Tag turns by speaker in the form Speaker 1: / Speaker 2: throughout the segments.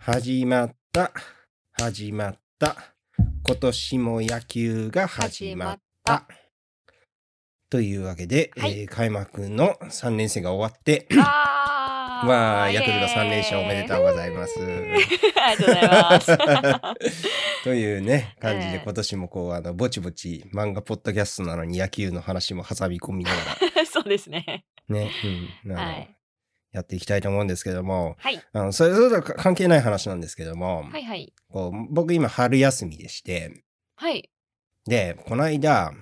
Speaker 1: 始まった、始まった。今年も野球が始まった。というわけで、
Speaker 2: はい
Speaker 1: えー開幕の3連戦が終わって、まあ、ヤクルト3連勝おめでとうございます。
Speaker 2: ありがとうございます。
Speaker 1: というね、感じで
Speaker 2: ええ
Speaker 1: 今年もこう、あの、ぼちぼち漫画ポッドキャストなのに野球の話も挟み込みなが
Speaker 2: そうですね。
Speaker 1: ら、ね、うん、
Speaker 2: はい
Speaker 1: やっていきたいと思うんですけども、
Speaker 2: はい。
Speaker 1: あのそれそれ関係ない話なんですけども、
Speaker 2: はいはい。
Speaker 1: こう僕今春休みでして、
Speaker 2: はい。
Speaker 1: で、この間、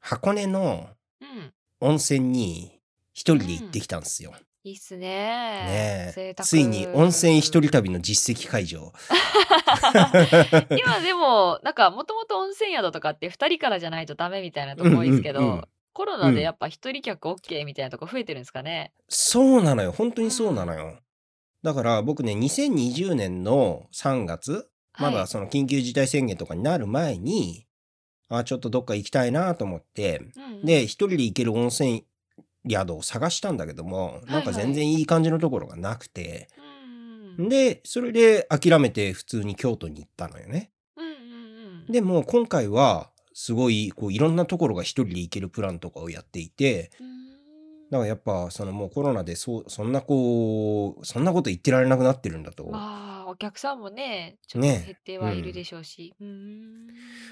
Speaker 1: 箱根の
Speaker 2: うん。
Speaker 1: 温泉に一人で行ってきたんですよ。
Speaker 2: いいっすね。
Speaker 1: ねついに温泉一人旅の実績解除。
Speaker 2: 今でも、なんか、もともと温泉宿とかって2人からじゃないとダメみたいなとこ多いですけど、
Speaker 1: うんうんうん
Speaker 2: コロナでやっぱ一人客 OK みたいなとこ増えてるんですかね？
Speaker 1: そうなのよ。本当にそうなのよ。だから僕ね、2020年の3月、ま
Speaker 2: はい
Speaker 1: だその緊急事態宣言とかになる前に、あ、ちょっとどっか行きたいなと思って、
Speaker 2: うんうん
Speaker 1: で、一人で行ける温泉宿を探したんだけども、なんか
Speaker 2: はいはい
Speaker 1: 全然いい感じのところがなくて、
Speaker 2: うん
Speaker 1: で、それで諦めて普通に京都に行ったのよね。
Speaker 2: うんうんうん。
Speaker 1: でも今回は、すごい、こう、いろんなところが一人で行けるプランとかをやっていて、
Speaker 2: うん
Speaker 1: だからやっぱ、そのもうコロナで、そう、そんなこう、そんなこと言ってられなくなってるんだと。
Speaker 2: まあ、お客さんもね、ちょっと
Speaker 1: ね
Speaker 2: 減ってはいるでしょうし。うん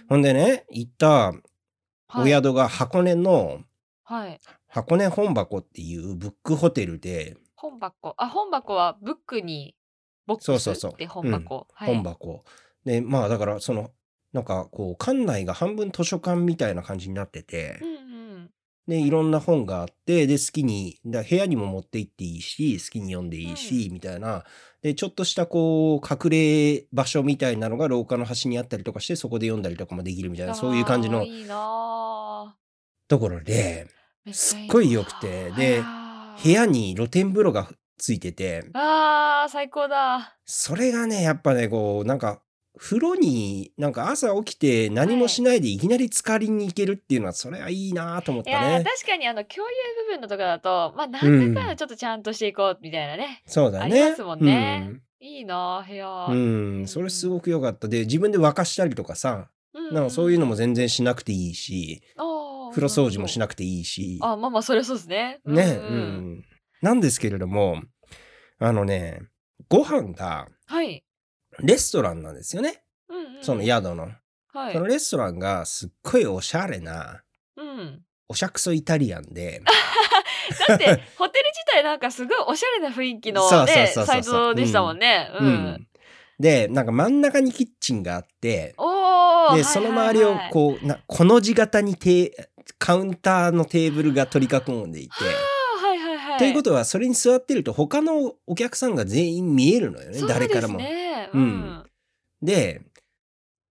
Speaker 1: ほんでね、行ったお
Speaker 2: はい。
Speaker 1: 宿が箱根の、
Speaker 2: はい。
Speaker 1: 箱根本箱っていうブックホテルで、
Speaker 2: 本箱。あ、本箱はブックにボックス
Speaker 1: そうそうそう
Speaker 2: で本箱。はい。
Speaker 1: 本箱。で、まあだから、その、なんかこう、館内が半分図書館みたいな感じになってて
Speaker 2: う、んうん。
Speaker 1: で、いろんな本があって、で、好きに、だ部屋にも持って行っていいし、好きに読んでいいし、みたいな。で、ちょっとしたこう、隠れ場所みたいなのが廊下の端にあったりとかして、そこで読んだりとかもできるみたいな、そういう感じのところで、
Speaker 2: ぁ
Speaker 1: すっごい良くてで部屋に露天風呂がついてて、
Speaker 2: あー最高だ。
Speaker 1: それがね、やっぱね、こう、なんか、風呂になんか朝起きて何もしないでいきなり浸かりに行けるっていうのは、それはいいなと思った
Speaker 2: いや。確かにあの共有部分のとこだと、まあなんだかんだちょっとちゃんとしていこうみたいなね。
Speaker 1: そうだね。
Speaker 2: ありますもんねいいなぁ部屋。
Speaker 1: うん。うん。それすごく良かった。で、自分で沸かしたりとかさ、
Speaker 2: うん
Speaker 1: なんかそういうのも全然しなくていいし、風呂掃除もし
Speaker 2: な
Speaker 1: なくていいし、
Speaker 2: あ、まあまあそれはそうですね。
Speaker 1: ね、
Speaker 2: う
Speaker 1: うんん。なんですけれども、あのね、ご飯が
Speaker 2: はい。
Speaker 1: レストランなんですよね。
Speaker 2: うんうん
Speaker 1: その宿の。
Speaker 2: はい
Speaker 1: そのレストランがすっごいおしゃれな、
Speaker 2: うん。
Speaker 1: おしゃくそイタリアンで、
Speaker 2: だってホテル自体なんかすごいおしゃれな雰囲気のサイトでしたもんね。う。
Speaker 1: うんん。で、なんか真ん中にキッチンがあって。で、その周りをこう、なこの字型にテーカウンターのテーブルが取り囲んでいて、
Speaker 2: あはいはいはい。
Speaker 1: ということはそれに座ってると他のお客さんが全員見えるのよね、誰からも。
Speaker 2: そうんん。
Speaker 1: で、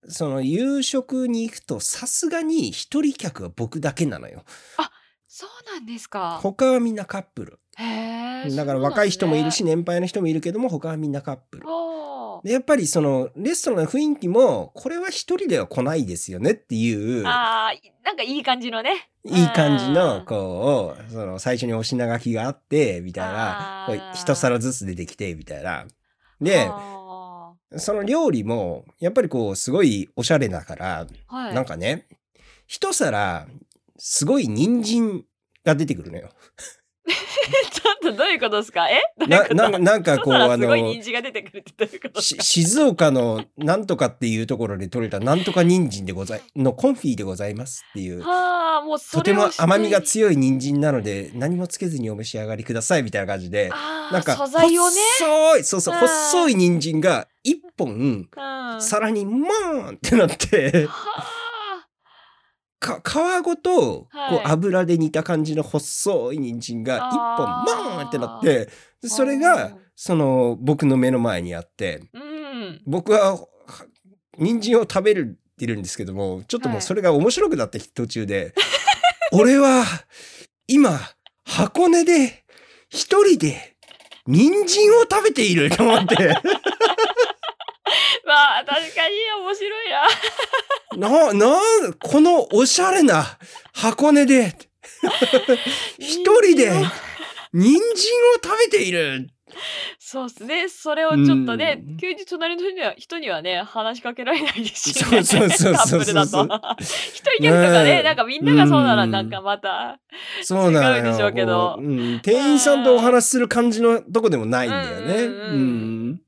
Speaker 1: その夕食に行くとさすがに一人客は僕だけなのよ。
Speaker 2: そうなんですか。
Speaker 1: 他はみんなカップル。
Speaker 2: へえ。
Speaker 1: だから若い人もいるし
Speaker 2: ね。
Speaker 1: 年配の人もいるけども他はみんなカップル。でやっぱりそのレストランの雰囲気もこれは一人では来ないですよねっていう
Speaker 2: あーなんかいい感じのね。
Speaker 1: いい感じの
Speaker 2: うん
Speaker 1: こうその最初にお品書きがあってみたいな一皿ずつ出てきてみたいな。で
Speaker 2: あ
Speaker 1: その料理もやっぱりこうすごいおしゃれだから
Speaker 2: ーはい。
Speaker 1: なんかね一皿すごい人参が出てくるのよ。
Speaker 2: ちょっとどういうことですか？え？
Speaker 1: ななんかなんかこうあの
Speaker 2: 人参が出てくるってどういうこと？です
Speaker 1: し
Speaker 2: か
Speaker 1: 静岡のなんとかっていうところで取れたなんとか人参でございのコンフィでございますっていう。
Speaker 2: はあ、もうそ
Speaker 1: とても甘みが
Speaker 2: い。
Speaker 1: 強い人参なので何もつけずにお召し上がりくださいみたいな感じで。なんか
Speaker 2: 素材をね。
Speaker 1: 細いそうそう
Speaker 2: うん。
Speaker 1: 細い人参が一本
Speaker 2: うん。
Speaker 1: 皿にモーンってなって。
Speaker 2: は
Speaker 1: か皮ごとこ
Speaker 2: はいう
Speaker 1: 油で煮た感じの細い人参が一本
Speaker 2: あー
Speaker 1: モーンってなってでそれが
Speaker 2: うん
Speaker 1: その僕の目の前にあって
Speaker 2: あ。うん。
Speaker 1: 僕はは人参を食べるってるんですけどもちょっともうそれが面白くなって途中で 俺は今箱根で一人で人参を食べていると思って
Speaker 2: まあ、確かに面白いな。
Speaker 1: な、な、このおしゃれな箱根で 一人で人参を食べている
Speaker 2: そうっすね。それをちょっとね、
Speaker 1: うん
Speaker 2: 急に隣の人には人にはね、話しかけられないですしね。
Speaker 1: そうそうそう
Speaker 2: カ
Speaker 1: そう
Speaker 2: ップルだ
Speaker 1: そう
Speaker 2: と。一人客とかね、なんかみんながそうなら
Speaker 1: うん
Speaker 2: なんかまた。
Speaker 1: そうなのよ
Speaker 2: 違うでしょうけど
Speaker 1: こううん店員さんとお話しする感じのとこでもないんだよね。
Speaker 2: うんうんうん
Speaker 1: うん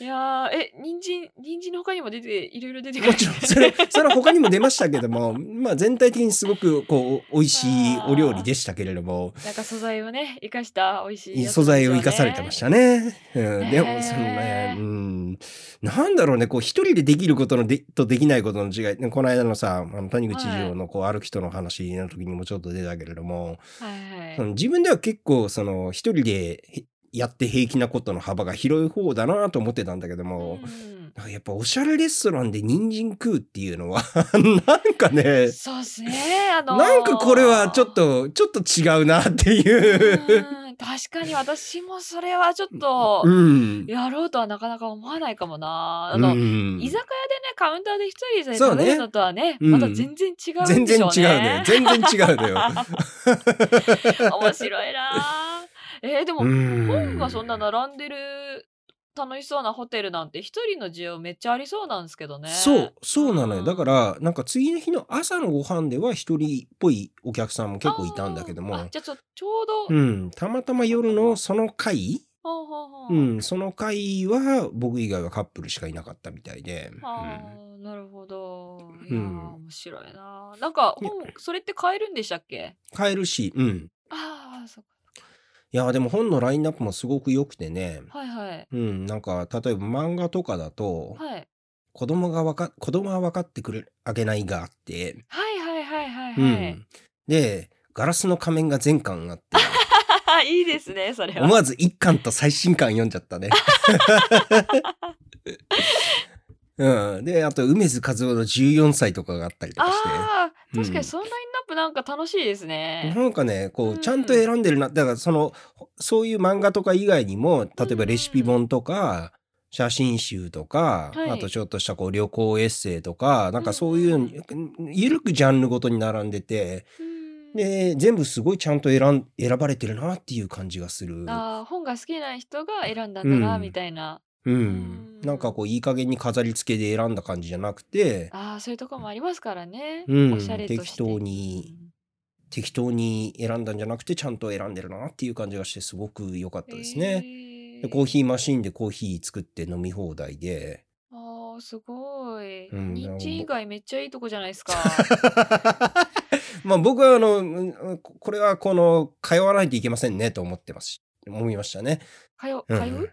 Speaker 2: いやー、え、人参、人参の他にも出て、いろいろ出てくる。
Speaker 1: もちろん、それ、それは他にも出ましたけども、まあ全体的にすごく、こう、美味しいお料理でしたけれども、
Speaker 2: なんか素材をね、生かした美味しいやつ
Speaker 1: 素材を生かされてましたね。うん、でも、そのね、うん、なんだろうね、こう、一人でできることのでとできないことの違い、この間のさ、あの谷口次郎のこう歩く人の話の時にもちょっと出たけれども、
Speaker 2: はいはい。
Speaker 1: その自分では結構、その、一人でへやって平気なことの幅が広い方だなと思ってたんだけども、
Speaker 2: うん。
Speaker 1: やっぱおしゃれレストランで人参食うっていうのは なんかね
Speaker 2: そうっすね。あのー。
Speaker 1: なんかこれはちょっとちょっと違うなっていう。
Speaker 2: うん。確かに私もそれはちょっと
Speaker 1: うん。
Speaker 2: やろうとはなかなか思わないかもな。あの、
Speaker 1: うん。
Speaker 2: 居酒屋でねカウンターで一人で食べるのとはね
Speaker 1: うん。
Speaker 2: また全然違うん
Speaker 1: 全然
Speaker 2: でしょうね。
Speaker 1: 違うのよ全然違うのよ。
Speaker 2: 面白いな。えーでも、
Speaker 1: うん。
Speaker 2: 本がそんな並んでる楽しそうなホテルなんて一人の需要めっちゃありそうなんですけどね。
Speaker 1: そうそうなのよ。
Speaker 2: うん。
Speaker 1: だからなんか次の日の朝のご飯では一人っぽいお客さんも結構いたんだけども。
Speaker 2: じゃあちょちょうど、
Speaker 1: うんたまたま夜のその回
Speaker 2: ほう
Speaker 1: んその回は僕以外はカップルしかいなかったみたいで、
Speaker 2: ああ、なるほど。いやー、
Speaker 1: うん。
Speaker 2: 面白いな。なんか本、それって買えるんでしたっけ？
Speaker 1: 買えるしうん。
Speaker 2: ああ、そっ
Speaker 1: いやでも本のラインナップもすごく良くてね
Speaker 2: か。はいはい。
Speaker 1: うんなんか例えば漫画とかだと
Speaker 2: はい。
Speaker 1: 子供がわか子供は分かってくれあげないがあって、
Speaker 2: はいはいはいはい
Speaker 1: う
Speaker 2: はい。
Speaker 1: ん、でガラスの仮面が全巻あって
Speaker 2: いいですね、それは。
Speaker 1: 思わず一巻と最新巻読んじゃったね。うん、であと梅津和夫の14歳とかがあったりとかして。
Speaker 2: ああ、確か
Speaker 1: うん
Speaker 2: にそのラインナップなんか楽しいですね。
Speaker 1: なんかねこ
Speaker 2: う
Speaker 1: うん。ちゃんと選んでるな、だからそのそういう漫画とか以外にも例えばレシピ本とか写真集とか、
Speaker 2: はい。
Speaker 1: あとちょっとしたこう旅行エッセイとかなんかそういうゆるくジャンルごとに並んでて
Speaker 2: うん。
Speaker 1: で全部すごいちゃんと選ん選ばれてるなっていう感じがする。
Speaker 2: ああ、本が好きな人が選んだんだな、
Speaker 1: うん。
Speaker 2: みたいな。
Speaker 1: うん
Speaker 2: うん
Speaker 1: なんかこういい加減に飾り付けで選んだ感じじゃなくて
Speaker 2: ああ、そういうとこもありますからね。
Speaker 1: うん
Speaker 2: おしゃれとして。
Speaker 1: 適当に適当に選んだんじゃなくてちゃんと選んでるなっていう感じがしてすごく良かったですね。でコーヒーマシンでコーヒー作って飲み放題で。
Speaker 2: ああ、すごい。
Speaker 1: うん
Speaker 2: 人参以外めっちゃいいとこじゃないですか。
Speaker 1: まあ僕はあのうんこれはこの通わないといけませんねと思ってます思いましたね。
Speaker 2: 通う、
Speaker 1: うん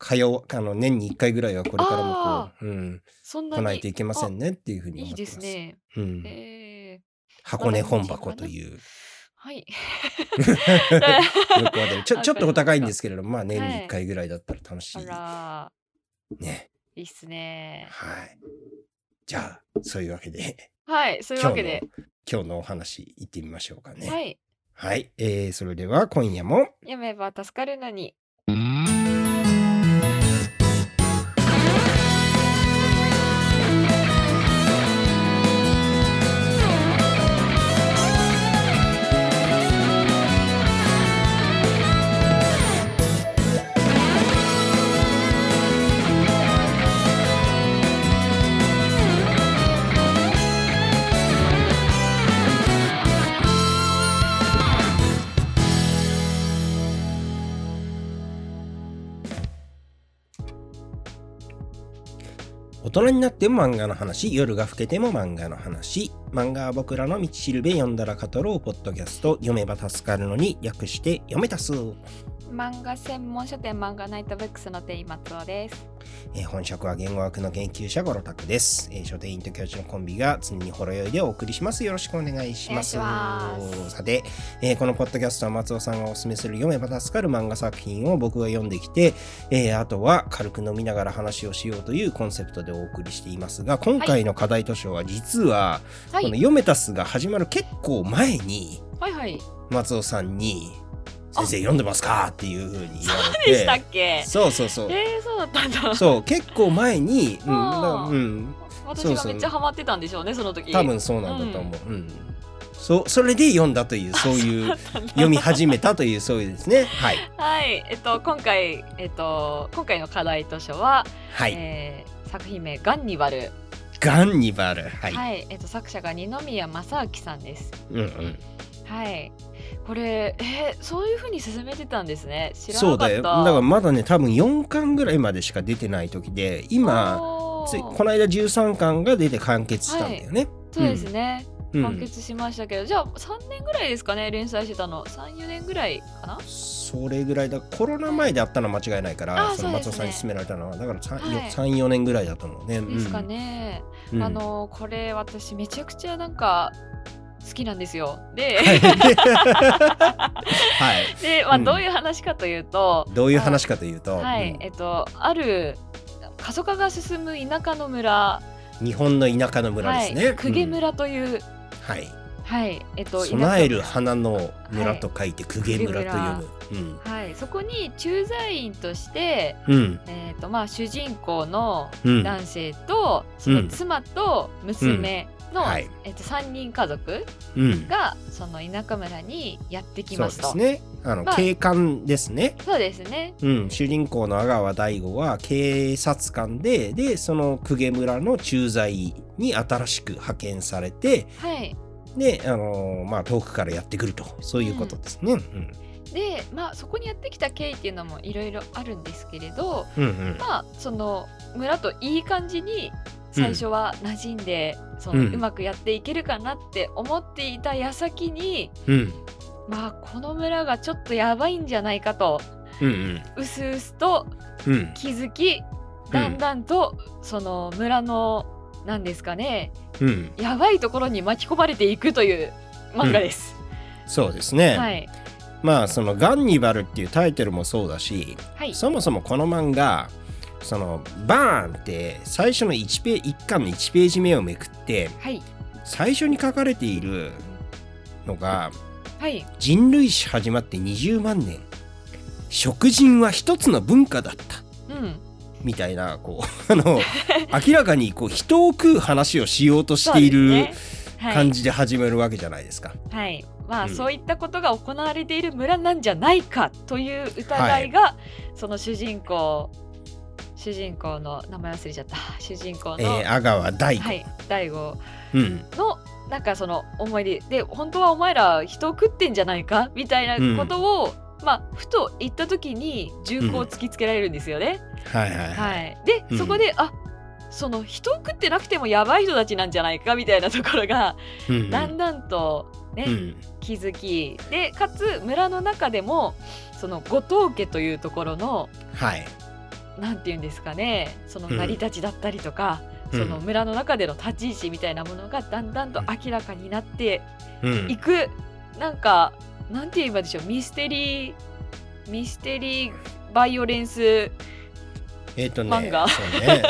Speaker 2: 通
Speaker 1: あの年に1回ぐらいはこれからもこ
Speaker 2: あ
Speaker 1: う、うん、
Speaker 2: そんなに。
Speaker 1: 来ないといけませんねっていうふうに
Speaker 2: いい
Speaker 1: 思ってます。
Speaker 2: ですね。
Speaker 1: うん、
Speaker 2: ええ
Speaker 1: 箱根本箱という
Speaker 2: はい。
Speaker 1: ちょ ちょっとお高いんですけれども、まあ年に1回ぐらいだったら楽しい。
Speaker 2: あら、
Speaker 1: ね。
Speaker 2: いいっすね。
Speaker 1: はい。じゃあ、そういうわけで、
Speaker 2: はい、そういうわけで。
Speaker 1: 今日のお話行ってみましょうかね。
Speaker 2: はい。
Speaker 1: はい。えー、それでは今夜も、
Speaker 2: 読めば助かるのに。
Speaker 1: 大人になっても漫画の話、夜が更けても漫画の話、漫画は僕らの道しるべ読んだら語ろうポッドキャスト、読めば助かるのに略して読めたす。
Speaker 2: 漫画専門書店漫画ナイトブックスの店員松尾です。
Speaker 1: えー本職は言語学の研究者ゴロタクです、えー書店員と教授のコンビが常にほろ酔いでお送りしますよろしくお願いしますさて、えーこのポッドキャストは松尾さんがおすすめする読めば助かる漫画作品を僕が読んできて、えーあとは軽く飲みながら話をしようというコンセプトでお送りしていますが今回の課題図書は実は、この
Speaker 2: はい。
Speaker 1: 読めたすが始まる結構前に
Speaker 2: はいはい。
Speaker 1: 松尾さんに「先生読んでますか?」っていうふうに言わ
Speaker 2: でしたっ
Speaker 1: れて
Speaker 2: け？
Speaker 1: そうそうそう。
Speaker 2: えー、そうだったんだ。
Speaker 1: そう結構前に、うんうん、
Speaker 2: 私
Speaker 1: そうそう。
Speaker 2: がめっちゃハマってたんでしょうね、その時。
Speaker 1: 多分そうなんだと思う。うん。そそれで読んだというそういう読み始めたというそういうですね。はい。
Speaker 2: はい、えっと今回えっと今回の課題図書は、
Speaker 1: はい、
Speaker 2: えー作品名ガンニバル。
Speaker 1: ガンニバル。はい、
Speaker 2: はい、えっと作者が二宮正明さんです。
Speaker 1: うんうん
Speaker 2: はい。これえーそういう風に進めてたんですね。知ら
Speaker 1: そうだよ
Speaker 2: なかった。
Speaker 1: だからまだね多分4巻ぐらいまでしか出てない時で今ついこの間13巻が出て完結したんだよね、
Speaker 2: そうですね。
Speaker 1: うん。
Speaker 2: 完結しましたけど、じゃあ3年ぐらいですかね連載してたの。34年ぐらいかな？
Speaker 1: それぐらいだ。コロナ前であったのは間違いないから
Speaker 2: あ
Speaker 1: その松尾さんに勧められたのは。だから 3,、
Speaker 2: はい。
Speaker 1: 34年ぐらいだと思うね。
Speaker 2: ですか、ね、
Speaker 1: うん。
Speaker 2: あのこれ私めちゃくちゃなんか好きなんですよ。で、
Speaker 1: はい。
Speaker 2: で、まあ、
Speaker 1: うん。
Speaker 2: どういう話かというと、
Speaker 1: どういう話かというと、
Speaker 2: はい、
Speaker 1: うん。
Speaker 2: えっとある過疎化が進む田舎の村、
Speaker 1: 日本の田舎の村ですね、
Speaker 2: はい、公家
Speaker 1: うん
Speaker 2: 村という、
Speaker 1: はい。
Speaker 2: はい。えっと
Speaker 1: 備える花の村と書いて公家村と読む、
Speaker 2: はい、そこに駐在員として、
Speaker 1: うん。うん
Speaker 2: えっとまあ、主人公の
Speaker 1: うん。
Speaker 2: 男性と、その妻と娘の、
Speaker 1: うんはい。
Speaker 2: えっと、3人家族
Speaker 1: うん。
Speaker 2: がその田舎村にやってき
Speaker 1: そう
Speaker 2: まと。
Speaker 1: ですすね。あの、
Speaker 2: まあ
Speaker 1: 警官ですね。
Speaker 2: そうですね。
Speaker 1: うん、主人公の阿川大吾は警察官ででその公家村の駐在に新しく派遣されて
Speaker 2: はい。
Speaker 1: で、あのーまあ、遠くからやってくると。そういうことですね。うん。
Speaker 2: で、まあそこにやってきた経緯っていうのもいろいろあるんですけれど、
Speaker 1: うんうん。
Speaker 2: まあその村といい感じに最初は馴染んで、その
Speaker 1: うん。
Speaker 2: うまくやっていけるかなって思っていた矢先に、
Speaker 1: うん。
Speaker 2: まあこの村がちょっとやばいんじゃないかと
Speaker 1: うん
Speaker 2: うすうすと
Speaker 1: うん。うん
Speaker 2: 気づきだんだんとその村のなんですかね
Speaker 1: うん。
Speaker 2: やばいところに巻き込まれていくという漫画です。
Speaker 1: そうですね、
Speaker 2: はい。
Speaker 1: まあその「ガンニバル」っていうタイトルもそうだし
Speaker 2: はい。
Speaker 1: そもそもこの漫画そのバーンって最初の 1, ペ1巻の1ページ目をめくって
Speaker 2: はい。
Speaker 1: 最初に書かれているのが
Speaker 2: はい。
Speaker 1: 人類史始まって20万年。食人は一つの文化だった。
Speaker 2: うん。
Speaker 1: みたいなこうあの 明らかにこう人を食う話をしようとしている
Speaker 2: ね。はい。
Speaker 1: 感じで始めるわけじゃないですか。
Speaker 2: はい。まあ、
Speaker 1: うん。
Speaker 2: そういったことが行われている村なんじゃないかという疑いが、その主人公主人公の名前忘れちゃった。主人公の、
Speaker 1: えー、阿川大吾、
Speaker 2: はい大悟
Speaker 1: うん。
Speaker 2: のなんかその思い出。で本当はお前ら人を食ってんじゃないか？みたいなことを、まあふと言った時に銃口を突きつけられるんですよね。
Speaker 1: はいはいはい、
Speaker 2: はい、で、
Speaker 1: うん。
Speaker 2: そこであその人を食ってなくてもやばい人たちなんじゃないか？みたいなところが
Speaker 1: うんうん。
Speaker 2: だんだんとね、
Speaker 1: うん。
Speaker 2: 気づき。でかつ村の中でもその後藤家というところの
Speaker 1: はい
Speaker 2: なんて言うんですかね。その
Speaker 1: うん
Speaker 2: 成り立ちだったりとか、
Speaker 1: うん。
Speaker 2: その村の中での立ち位置みたいなものがだんだんと明らかになって
Speaker 1: うん。
Speaker 2: いく、なんかなんて言えばでしょう。ミステリーミステリーバイオレンス
Speaker 1: えっ、とね
Speaker 2: 漫画。
Speaker 1: そうね、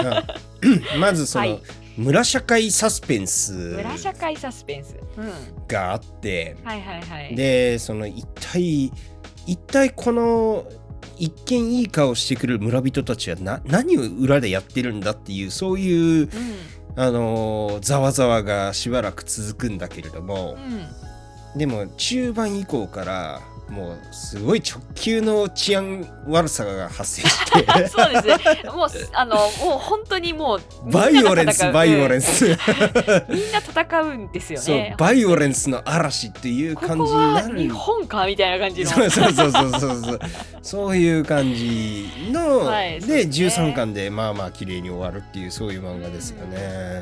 Speaker 1: うん。まずその、
Speaker 2: はい。
Speaker 1: 村社会サスペンス
Speaker 2: 村社会サスペンス、うん、
Speaker 1: があって、
Speaker 2: はいはいはい。
Speaker 1: でその一体一体この一見いい顔してくる村人たちはな何を裏でやってるんだっていうそういう
Speaker 2: う
Speaker 1: あのーざわざわがしばらく続くんだけれども、
Speaker 2: んうん。
Speaker 1: でも中盤以降からもうすごい直球の治安悪さが発生して
Speaker 2: そうですね。もうすあのもう本当にもう
Speaker 1: バイオレンスバイオレン
Speaker 2: ス。
Speaker 1: ス
Speaker 2: みんな戦うんですよ
Speaker 1: そう
Speaker 2: ね。
Speaker 1: バイオレンスの嵐っていう
Speaker 2: こ
Speaker 1: 感じになる
Speaker 2: 日本かみたいな感じの。
Speaker 1: そうそうそうそうそうそうそういう感じの、
Speaker 2: はい
Speaker 1: で
Speaker 2: ですね
Speaker 1: 13巻でまあまあ綺麗に終わるっていうそういう漫画ですよね。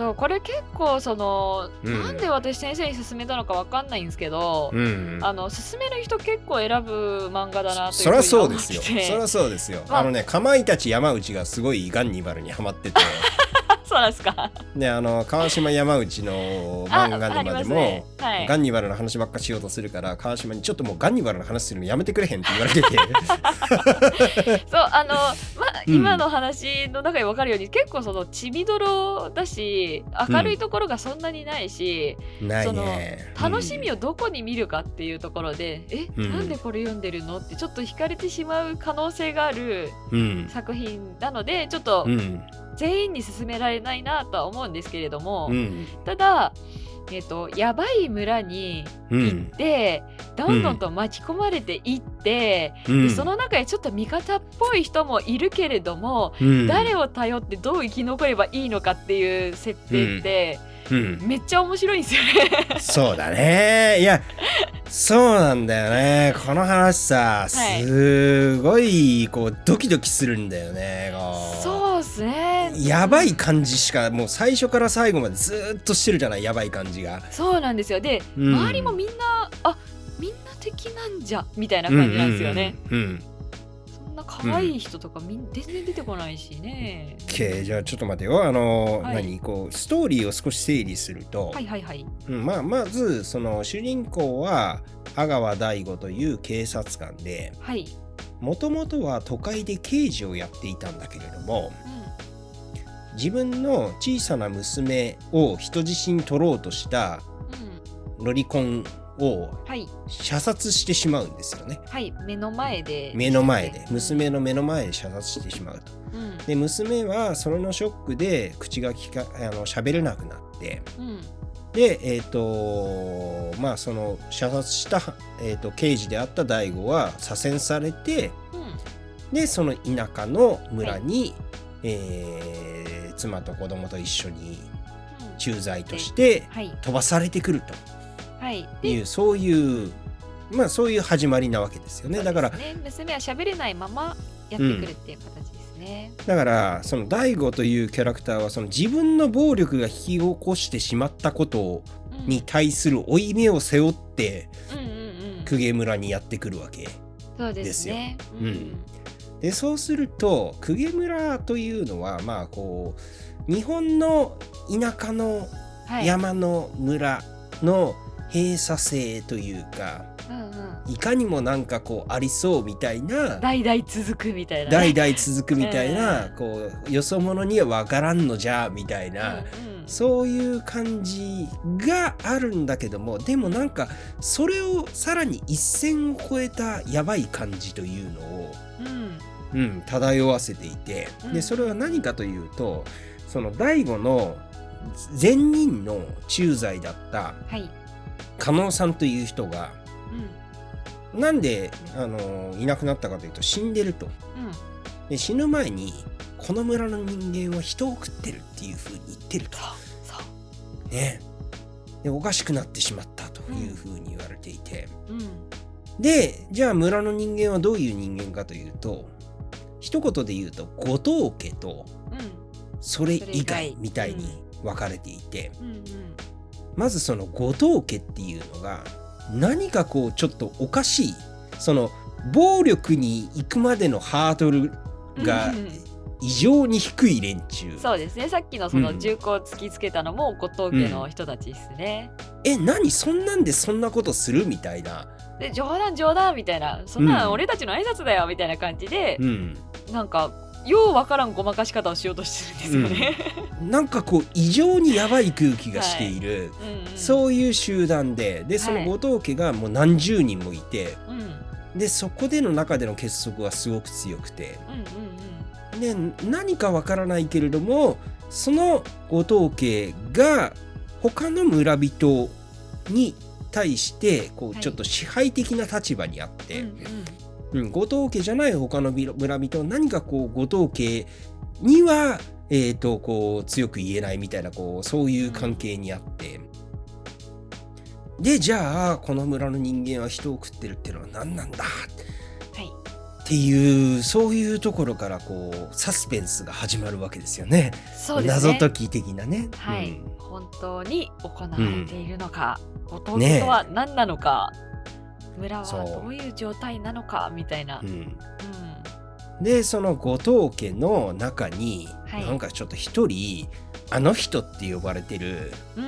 Speaker 2: そうこれ結構その、
Speaker 1: うん。
Speaker 2: なんで私先生に勧めたのかわかんないんですけど、
Speaker 1: うん、
Speaker 2: あの勧める人結構選ぶ漫画だなという
Speaker 1: そりゃそうですよ。そりゃそうですよ。
Speaker 2: まあ。
Speaker 1: あのね、かまいたち山内がすごいガンニバルにハマってて、
Speaker 2: そうなんですか？
Speaker 1: で、あの川島山内の
Speaker 2: あ
Speaker 1: 漫画沼で
Speaker 2: ますね。
Speaker 1: も、。
Speaker 2: はい。
Speaker 1: ガンニバルの話ばっかしようとするから川島にちょっともうガンニバルの話するのやめてくれへんって言われてて。
Speaker 2: そうあのま今の話の中で分かるように結構その血みどろだし明るいところがそんなにないし、
Speaker 1: ないね。
Speaker 2: 楽しみ
Speaker 1: を、
Speaker 2: をどこに見るかっていうところで、え、
Speaker 1: うん。
Speaker 2: なんでこれ読んでるの？ってちょっと惹かれてしまう可能性がある
Speaker 1: うん。
Speaker 2: 作品なのでちょっと
Speaker 1: うん
Speaker 2: 全員に勧められないなとは思うんですけれども、
Speaker 1: うん。
Speaker 2: ただえっとやばい村に行っ
Speaker 1: うん
Speaker 2: て、どんどんと巻き込まれていって、
Speaker 1: うん。
Speaker 2: でその中でちょっと味方っぽい人もいるけれども、
Speaker 1: うん。
Speaker 2: 誰を頼ってどう生き残ればいいのかっていう設定って、
Speaker 1: うん
Speaker 2: めっちゃ面白いんですよね。
Speaker 1: そうだねいやそうなんだよねこの話さ
Speaker 2: はい
Speaker 1: すごいこうドキドキするんだよねこう
Speaker 2: そうですね。
Speaker 1: やばい感じしかもう最初から最後までずーっとしてるじゃないやばい感じが。
Speaker 2: そうなんですよ。で、
Speaker 1: うん
Speaker 2: 周りもみんなあみんな敵なんじゃみたいな感じなんですよね。
Speaker 1: うんうんうん
Speaker 2: 可愛い人とかみん全然出てこないしね。
Speaker 1: OK じゃあちょっと待てよあの、
Speaker 2: はい
Speaker 1: 何？こうストーリーを少し整理すると、
Speaker 2: はいはいはい。
Speaker 1: うんまあ、まずその主人公は阿川大吾という警察官で
Speaker 2: はい。
Speaker 1: もともとは都会で刑事をやっていたんだけれども
Speaker 2: う
Speaker 1: 自分の小さな娘を人質に取ろうとした
Speaker 2: んうん。
Speaker 1: ロリコンを
Speaker 2: はい。
Speaker 1: 射殺してしまうんですよね。
Speaker 2: はい。目の前で。
Speaker 1: 目の前で。娘の目の前で射殺してしまうと。
Speaker 2: うん。
Speaker 1: で娘はそれのショックで口がきかあの喋れなくなって。
Speaker 2: うん。
Speaker 1: でえっ、とまあその射殺した、えー、と刑事であった大悟は左遷されて
Speaker 2: うん。
Speaker 1: でその田舎の村に、えー妻と子供と一緒に
Speaker 2: うん。
Speaker 1: 駐在として
Speaker 2: はい。
Speaker 1: 飛ばされてくる
Speaker 2: はい。
Speaker 1: とい。うそういうまあそういう始まりなわけですよね。だから
Speaker 2: 娘は喋れないままやってくるっていう形ですね。
Speaker 1: だからその大悟というキャラクターはその自分の暴力が引き起こしてしまったこと
Speaker 2: うん。
Speaker 1: に対する負い目を背負って
Speaker 2: うんうんうん。
Speaker 1: 公家村にやってくるわけ
Speaker 2: です
Speaker 1: よ。うん。でそうすると公家村というのはまあこう日本の田舎の
Speaker 2: はい。
Speaker 1: 山の村の閉鎖性というか、
Speaker 2: うんうん。
Speaker 1: いかにもなんかこうありそうみたいな
Speaker 2: 代々続くみたいな、
Speaker 1: 代々続くみたいな、
Speaker 2: うん
Speaker 1: こうよそ者には分からんのじゃみたいな、
Speaker 2: うんうん。
Speaker 1: そういう感じがあるんだけどもでもなんかそれをさらに一線を越えたやばい感じというのを、
Speaker 2: うん。
Speaker 1: うん、漂わせていて
Speaker 2: うん。
Speaker 1: でそれは何かというとその醍醐の前任の駐在だった
Speaker 2: はい。
Speaker 1: 加納さんという人が
Speaker 2: うん。
Speaker 1: なんであのいなくなったかというと死んでると。
Speaker 2: うん。
Speaker 1: で死ぬ前にこの村の人間は人を食ってるっていう風に言ってると。ね、でおかしくなってしまったというふうに言われていて、
Speaker 2: うん。
Speaker 1: でじゃあ村の人間はどういう人間かというと一言で言うと後藤家と
Speaker 2: うん。
Speaker 1: それ以外
Speaker 2: 外。
Speaker 1: みたいに分かれていて、
Speaker 2: うんうん
Speaker 1: まずその後藤家っていうのが何かこうちょっとおかしいその暴力に行くまでのハードルが
Speaker 2: うん
Speaker 1: 異常に低い連中。
Speaker 2: そうですね。さっきのそ
Speaker 1: うん
Speaker 2: の銃口を突きつけたのも後藤家の人たちですね。
Speaker 1: え何そんなんでそんなことするみたいな。
Speaker 2: で冗談冗談みたいな、そんな
Speaker 1: うん
Speaker 2: ん俺たちの挨拶だよみたいな感じで、
Speaker 1: うん
Speaker 2: なんかようわからんごまかし方をしようとしてるんですよね。
Speaker 1: なんかこう異常にやばい空気がしている、
Speaker 2: うんうん
Speaker 1: そういう集団ででその後藤家がもう何十人もいて、
Speaker 2: うん。うん
Speaker 1: でそこでの中での結束はすごく強くて。
Speaker 2: うん
Speaker 1: で何かわからないけれどもその後藤家が他の村人に対してこう
Speaker 2: はい。
Speaker 1: ちょっと支配的な立場にあって、
Speaker 2: うんうん
Speaker 1: うん、後藤家じゃない他の村人何かこう後藤家には、えー、とこう強く言えないみたいなこうそういう関係にあって、でじゃあこの村の人間は人を食ってるっていうのは何なんだ？
Speaker 2: はい。
Speaker 1: っていうそういうところからこうサスペンスが始まるわけですよね。
Speaker 2: ね。
Speaker 1: 謎解き的なね。
Speaker 2: はい、
Speaker 1: うん。
Speaker 2: 本当に行われているのか、後藤
Speaker 1: ねえ。
Speaker 2: 家とは何なのか、村はどういう状態なのかみたいな。
Speaker 1: う
Speaker 2: うん。
Speaker 1: んでその後藤家の中に、
Speaker 2: はい。
Speaker 1: なんかちょっと一人あの人って呼ばれてる
Speaker 2: うん。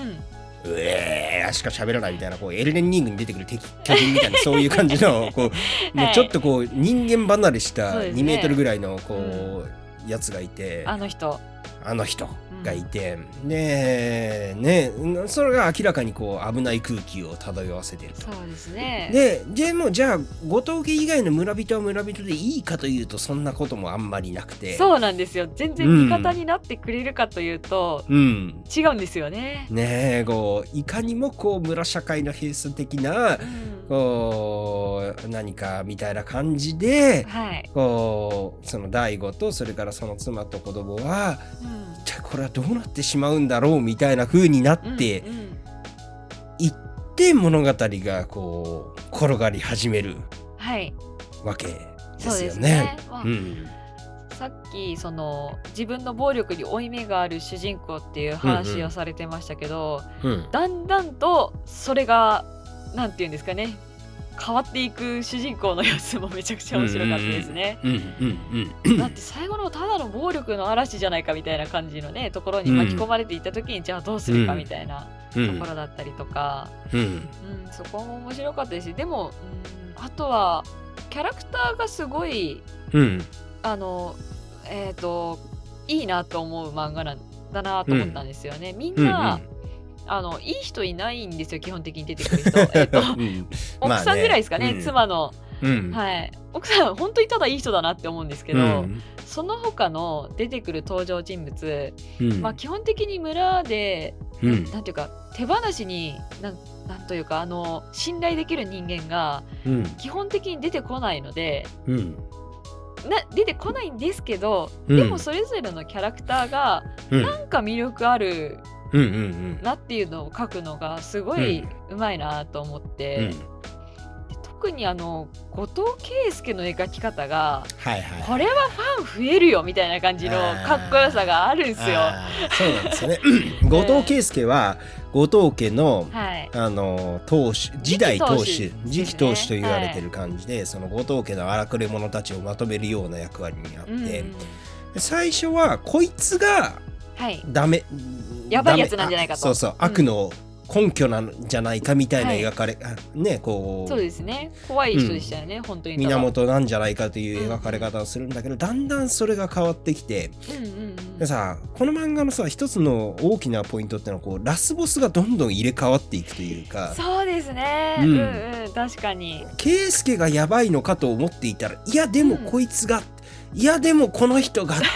Speaker 1: うえーしか喋らないみたいなこうエルデンリングに出てくる敵巨人みたいなそういう感じの こうもうちょっとこう人間離れした
Speaker 2: そうですね。
Speaker 1: 2メートルぐらいのこうやつがいて。
Speaker 2: あの人。
Speaker 1: あの人がいて、でねそれが明らかにこう危ない空気を漂わせてると。
Speaker 2: そうですね。
Speaker 1: ででもじゃあ後藤家以外の村人は村人でいいかというとそんなこともあんまりなくて
Speaker 2: そうなんですよ。全然味方になってくれるかというと、
Speaker 1: うん
Speaker 2: 違うんですよね。
Speaker 1: ねえこういかにもこう村社会の閉鎖的な
Speaker 2: うん
Speaker 1: こう何かみたいな感じで
Speaker 2: はい。
Speaker 1: こうその大悟とそれからその妻と子供は
Speaker 2: うん
Speaker 1: じゃあこれはどうなってしまうんだろうみたいな風になって
Speaker 2: うんうん
Speaker 1: いって物語がこう転がり始める
Speaker 2: はい。
Speaker 1: わけですよね
Speaker 2: ですね。。まあ
Speaker 1: うん
Speaker 2: さっきその自分の暴力に負い目がある主人公っていう話をされてましたけど、
Speaker 1: うん
Speaker 2: だんだんとそれがなんて言うんですかね変わっていく主人公の様子もめちゃくちゃ面白かったですね。
Speaker 1: うんうんうん
Speaker 2: だって最後のただの暴力の嵐じゃないかみたいな感じのねところに巻き込まれていった時に、じゃあどうするかみたいな
Speaker 1: うん
Speaker 2: ところだったりとか、
Speaker 1: うん。
Speaker 2: うんそこも面白かったですしでも、うん、あとはキャラクターがすごい
Speaker 1: うん。
Speaker 2: あのえっ、といいなと思う漫画なんだなと思ったんですよね。みん
Speaker 1: うん
Speaker 2: な、あのいい人いないんですよ基本的に出てくる人。えっと
Speaker 1: うん。
Speaker 2: 奥さんぐらいですかね、
Speaker 1: まあね。
Speaker 2: 妻の、
Speaker 1: うん。
Speaker 2: はい。奥さん本当にただいい人だなって思うんですけど、
Speaker 1: うん。
Speaker 2: その他の出てくる登場人物、
Speaker 1: うん。
Speaker 2: まあ基本的に村で、
Speaker 1: うん。
Speaker 2: なんていうか手放しになんなんというかあの信頼できる人間が
Speaker 1: うん。
Speaker 2: 基本的に出てこないので
Speaker 1: うん。
Speaker 2: な出てこないんですけど、
Speaker 1: うん。
Speaker 2: でもそれぞれのキャラクターが
Speaker 1: うん。
Speaker 2: なんか魅力あるなっていうのを書くのがすごいうん。まいなと思って、
Speaker 1: うん。
Speaker 2: で特にあの後藤圭介の描き方が
Speaker 1: はいはい。
Speaker 2: これはファン増えるよみたいな感じのかっこよさがあるんですよ。
Speaker 1: そうなんですよ ね。後藤圭介は後藤家の
Speaker 2: い、
Speaker 1: あの当主時代当主
Speaker 2: 次
Speaker 1: 次期
Speaker 2: 期当主
Speaker 1: と言われてる感じで、その後藤家の荒くれ者たちをまとめるような役割にあって、
Speaker 2: うん
Speaker 1: 最初はこいつが
Speaker 2: はい、
Speaker 1: ダメ
Speaker 2: やばいやつなんじゃないかと。
Speaker 1: そうそう、
Speaker 2: うん。
Speaker 1: 悪の根拠なんじゃないかみたいな
Speaker 2: はい。
Speaker 1: 描かれ、あねこう。
Speaker 2: そうですね。怖い人でしたよね、本当に
Speaker 1: 源なんじゃないかという描かれ方をするんだけど、だんだんそれが変わってきて
Speaker 2: うんうんうん。
Speaker 1: でさこの漫画のさ一つの大きなポイントってのはこうラスボスがどんどん入れ替わっていくというか。
Speaker 2: そうですね、
Speaker 1: う
Speaker 2: うんん、うん。確かに。
Speaker 1: 圭介がやばいのかと思っていたらいやでもこいつが、いやでもこの人が。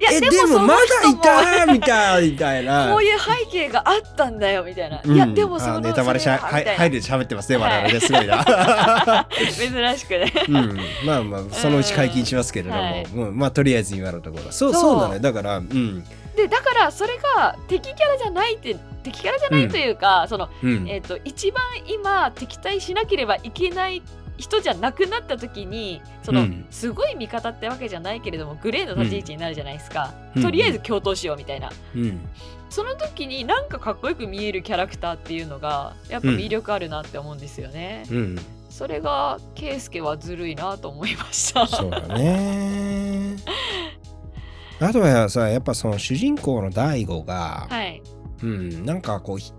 Speaker 2: いや
Speaker 1: え
Speaker 2: でも
Speaker 1: まだいたみたいみたいな。
Speaker 2: こういう背景があったんだよみたいな、
Speaker 1: うん。
Speaker 2: いやでもその
Speaker 1: あネタバレしゃはい入るで喋ってますね我々ねすごいな。
Speaker 2: 珍しくね。
Speaker 1: うん、まあまあそのうち解禁しますけれども、
Speaker 2: うんはい。
Speaker 1: うん。まあとりあえず今のところ。はそう
Speaker 2: そう。
Speaker 1: そうなのよ。だからうん。
Speaker 2: でだからそれが敵キャラじゃないって敵キャラじゃないというか、その
Speaker 1: うん。
Speaker 2: えっ、と一番今敵対しなければいけない人じゃなくなった時にその、
Speaker 1: うん。
Speaker 2: すごい味方ってわけじゃないけれどもグレーの立ち位置になるじゃないですか、
Speaker 1: うん。
Speaker 2: とりあえず共闘しようみたいな、
Speaker 1: うん。
Speaker 2: その時になんかかっこよく見えるキャラクターっていうのがやっぱ魅力あるなって思うんですよね、
Speaker 1: うん。
Speaker 2: それが圭介はずるいなと思いました。
Speaker 1: そうだね。あとはさやっぱその主人公の大悟が、
Speaker 2: はい。
Speaker 1: うんなんかこうひ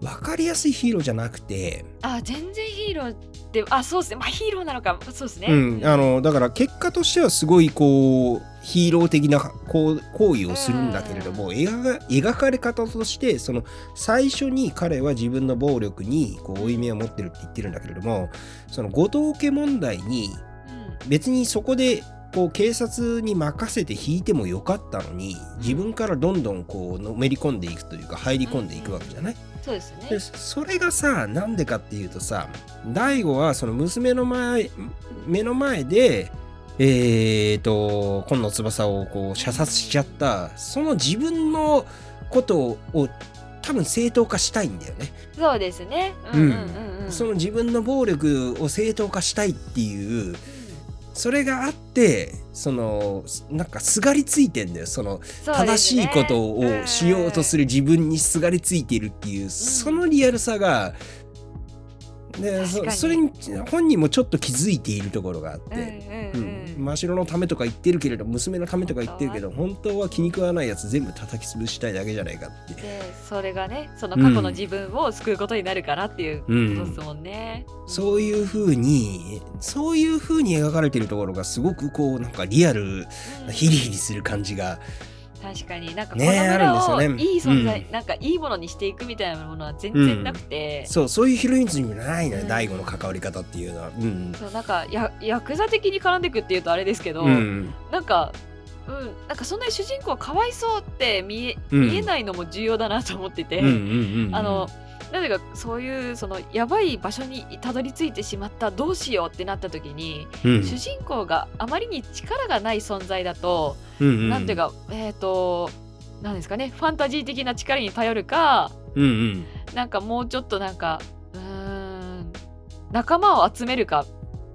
Speaker 1: 分かりやすいヒーローじゃなくて、
Speaker 2: あ全然ヒーローってあそうですね。まあヒーローなのか。そうですね、
Speaker 1: うん、あのだから結果としてはすごいこうヒーロー的なこう行為をするんだけれども、描が描かれ方としてその最初に彼は自分の暴力にこう負い目を持ってるって言ってるんだけれどもその後藤家問題に
Speaker 2: うん。
Speaker 1: 別にそこでこう警察に任せて引いてもよかったのに自分からどんどんこうのめり込んでいくというか入り込んでいくわけじゃない、
Speaker 2: そうですね。
Speaker 1: でそれがさなんでかっていうとさ大悟はその娘の前目の前でえー、と今野翼をこう射殺しちゃったその自分のことを多分正当化したいんだよね、
Speaker 2: そうですね。うんうんうん。うん。
Speaker 1: その自分の暴力を正当化したいっていうそれがあってそのなんかすがりついてんだよ。その正しいことをしようとす
Speaker 2: る
Speaker 1: る自分にすがりついているっていう、そのリアルさがでそれに本人もちょっと気づいているところがあって、
Speaker 2: うん
Speaker 1: 真城のためとか言ってるけれど娘のためとか言ってるけど本当は気に食わないやつ全部叩き潰したいだけじゃないかって。
Speaker 2: でそれがねその過去の自分を救うことになるからっていうことですもんね。
Speaker 1: そういう風にそういう風に描かれてるところがすごくこうなんかリアル
Speaker 2: うん。
Speaker 1: ヒリヒリする感じが
Speaker 2: 確かに。なんかこ
Speaker 1: ね
Speaker 2: の村
Speaker 1: あ
Speaker 2: をいい存在、
Speaker 1: う
Speaker 2: なんかいいものにしていくみたいなものは全然なくて、
Speaker 1: そうそういうヒロインズにもないのよ
Speaker 2: うん。
Speaker 1: 大悟の関わり方っていうのは。うん。
Speaker 2: そうなんかやヤクザ的に絡んでいくっていうとあれですけど、
Speaker 1: うん。
Speaker 2: なんか、うん、なんかそんなに主人公かわいそうって見え,、
Speaker 1: うん。
Speaker 2: 見えないのも重要だなと思ってて、
Speaker 1: うんうんうんうん。
Speaker 2: あのなぜかそういうそのやばい場所にたどり着いてしまったどうしようってなった時に、
Speaker 1: うん。
Speaker 2: 主人公があまりに力がない存在だと、
Speaker 1: うんうん。
Speaker 2: なんていうかえっ、となんですかねファンタジー的な力に頼るか
Speaker 1: うんうん。
Speaker 2: なんかもうちょっとなんかうーん仲間を集めるか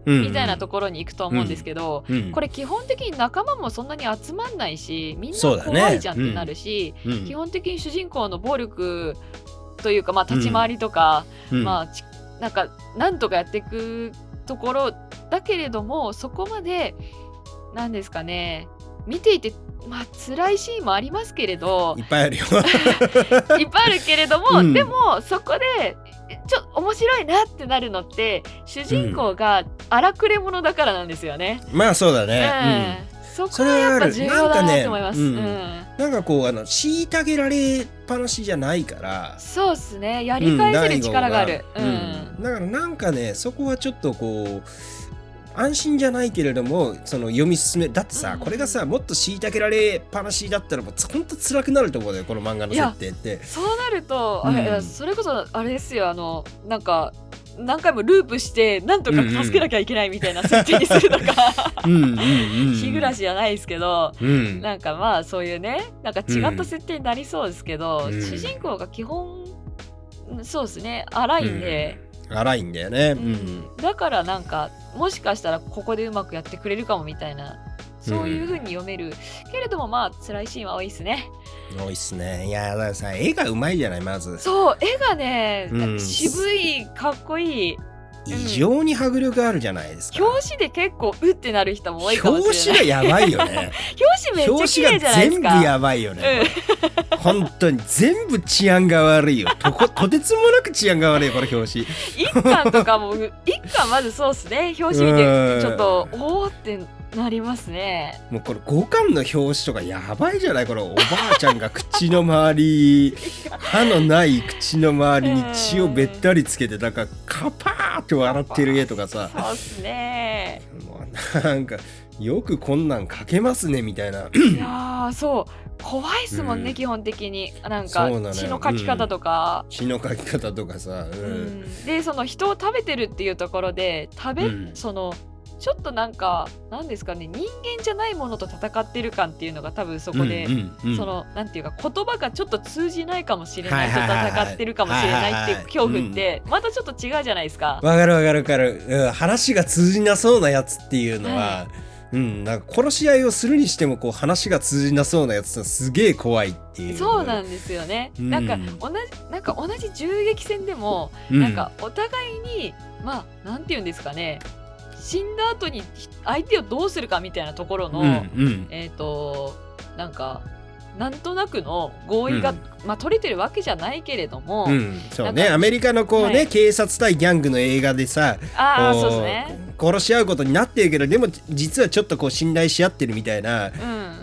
Speaker 1: うん
Speaker 2: みたいなところに行くと思うんですけど、
Speaker 1: うん
Speaker 2: これ基本的に仲間もそんなに集まんないしみんな怖いじゃんってなるし、
Speaker 1: うん。
Speaker 2: 基本的に主人公の暴力というか、まあ、立ち回りとか、
Speaker 1: うん。
Speaker 2: まあちなんかなんとかやっていくところだけれどもそこまでなんですかね見ていてまあ辛いシーンもありますけれど
Speaker 1: いっぱいあるよ。
Speaker 2: いっぱいあるけれども、
Speaker 1: うん。
Speaker 2: でもそこでちょ面白いなってなるのって主人公が荒くれ者だからなんですよね。
Speaker 1: まあそうだね、
Speaker 2: うんそこはやっぱ重要だなと思います。
Speaker 1: それはある
Speaker 2: うん。
Speaker 1: うん。なんかこうあの虐げられっぱなしじゃないから。
Speaker 2: そうですね。やり返せる力がある。
Speaker 1: う
Speaker 2: うん。
Speaker 1: ん。だからなんかねそこはちょっとこう安心じゃないけれどもその読み進めだってさ、
Speaker 2: うん。
Speaker 1: これがさもっと虐げられっぱなしだったらもうほんと辛くなると思うよこの漫画の設定って。
Speaker 2: そうなると、
Speaker 1: うん。
Speaker 2: あいやそれこそあれですよあのなんか何回もループしてなんとか助けなきゃいけないみたいな設定にするとか、日暮らしじゃないですけど、
Speaker 1: うん。
Speaker 2: なんかまあそういうねなんか違った設定になりそうですけど、
Speaker 1: うん。
Speaker 2: 主人公が基本うんそうですね荒いんで、
Speaker 1: うん。荒いんだよね。
Speaker 2: だからなんかもしかしたらここでうまくやってくれるかもみたいなそういう風に読める、けれどもまあ辛いシーンは多いですね。
Speaker 1: 多いっすね。いやだからさ絵がうまいじゃないまず。
Speaker 2: そう絵がね、
Speaker 1: うん。
Speaker 2: 渋いかっこいい。
Speaker 1: 異常に迫力あるじゃないですか。
Speaker 2: 表紙で結構うってなる人も多いかも
Speaker 1: 表
Speaker 2: しれない。
Speaker 1: 紙がやばいよね。
Speaker 2: 表紙めっちゃ綺麗
Speaker 1: 表紙が
Speaker 2: じゃないですか。
Speaker 1: 全部やばいよね、本当に全部治安が悪いよ。とことてつもなく治安が悪いよこの表紙。
Speaker 2: 一巻とかも一巻まずそうっすね。表紙見
Speaker 1: うん。
Speaker 2: てちょっとおおってなりますね。
Speaker 1: もうこれ五巻の表紙とかやばいじゃない？このおばあちゃんが口の周り 歯のない口の周りに血をべったりつけてなんかカパーって笑ってる絵とかさ。
Speaker 2: そうっすね。
Speaker 1: もうなんかよくこんなん描けますねみたいな。
Speaker 2: いやーそう。怖いっすもんね、
Speaker 1: うん。
Speaker 2: 基本的に。なんか血の描き方とか、
Speaker 1: 血の描き方とかさ、う
Speaker 2: うんん。でその人を食べてるっていうところで食べ、
Speaker 1: うん。
Speaker 2: そのちょっとなんかなんですかね人間じゃないものと戦ってる感っていうのが多分そこで、
Speaker 1: うんうんうん。
Speaker 2: そのなんていうか言葉がちょっと通じないかもしれないと戦ってるかもしれないっていう恐怖ってまたちょっと違うじゃないですか。
Speaker 1: わかるわかるわかる、うん、話が通じなそうなやつっていうのは、
Speaker 2: は
Speaker 1: うん、なんか殺し合いをするにしてもこう話が通じなそうなやつはすげえ怖いっていう。
Speaker 2: そうなんですよね、
Speaker 1: うん。
Speaker 2: なんか同じなんか同じ銃撃戦でも、
Speaker 1: うん。
Speaker 2: なんかお互いにまあなんて言うんですかね死んだ後に相手をどうするかみたいなところの、
Speaker 1: うんうん。
Speaker 2: えっ、となんかなんとなくの合意が、
Speaker 1: うん
Speaker 2: まあ取れてるわけじゃないけれども、
Speaker 1: うん、そうね。アメリカのこうね、
Speaker 2: はい。
Speaker 1: 警察対ギャングの映画でさ
Speaker 2: あそうですね。
Speaker 1: 殺し合うことになってるけどでも実はちょっとこう信頼し合ってるみたいな、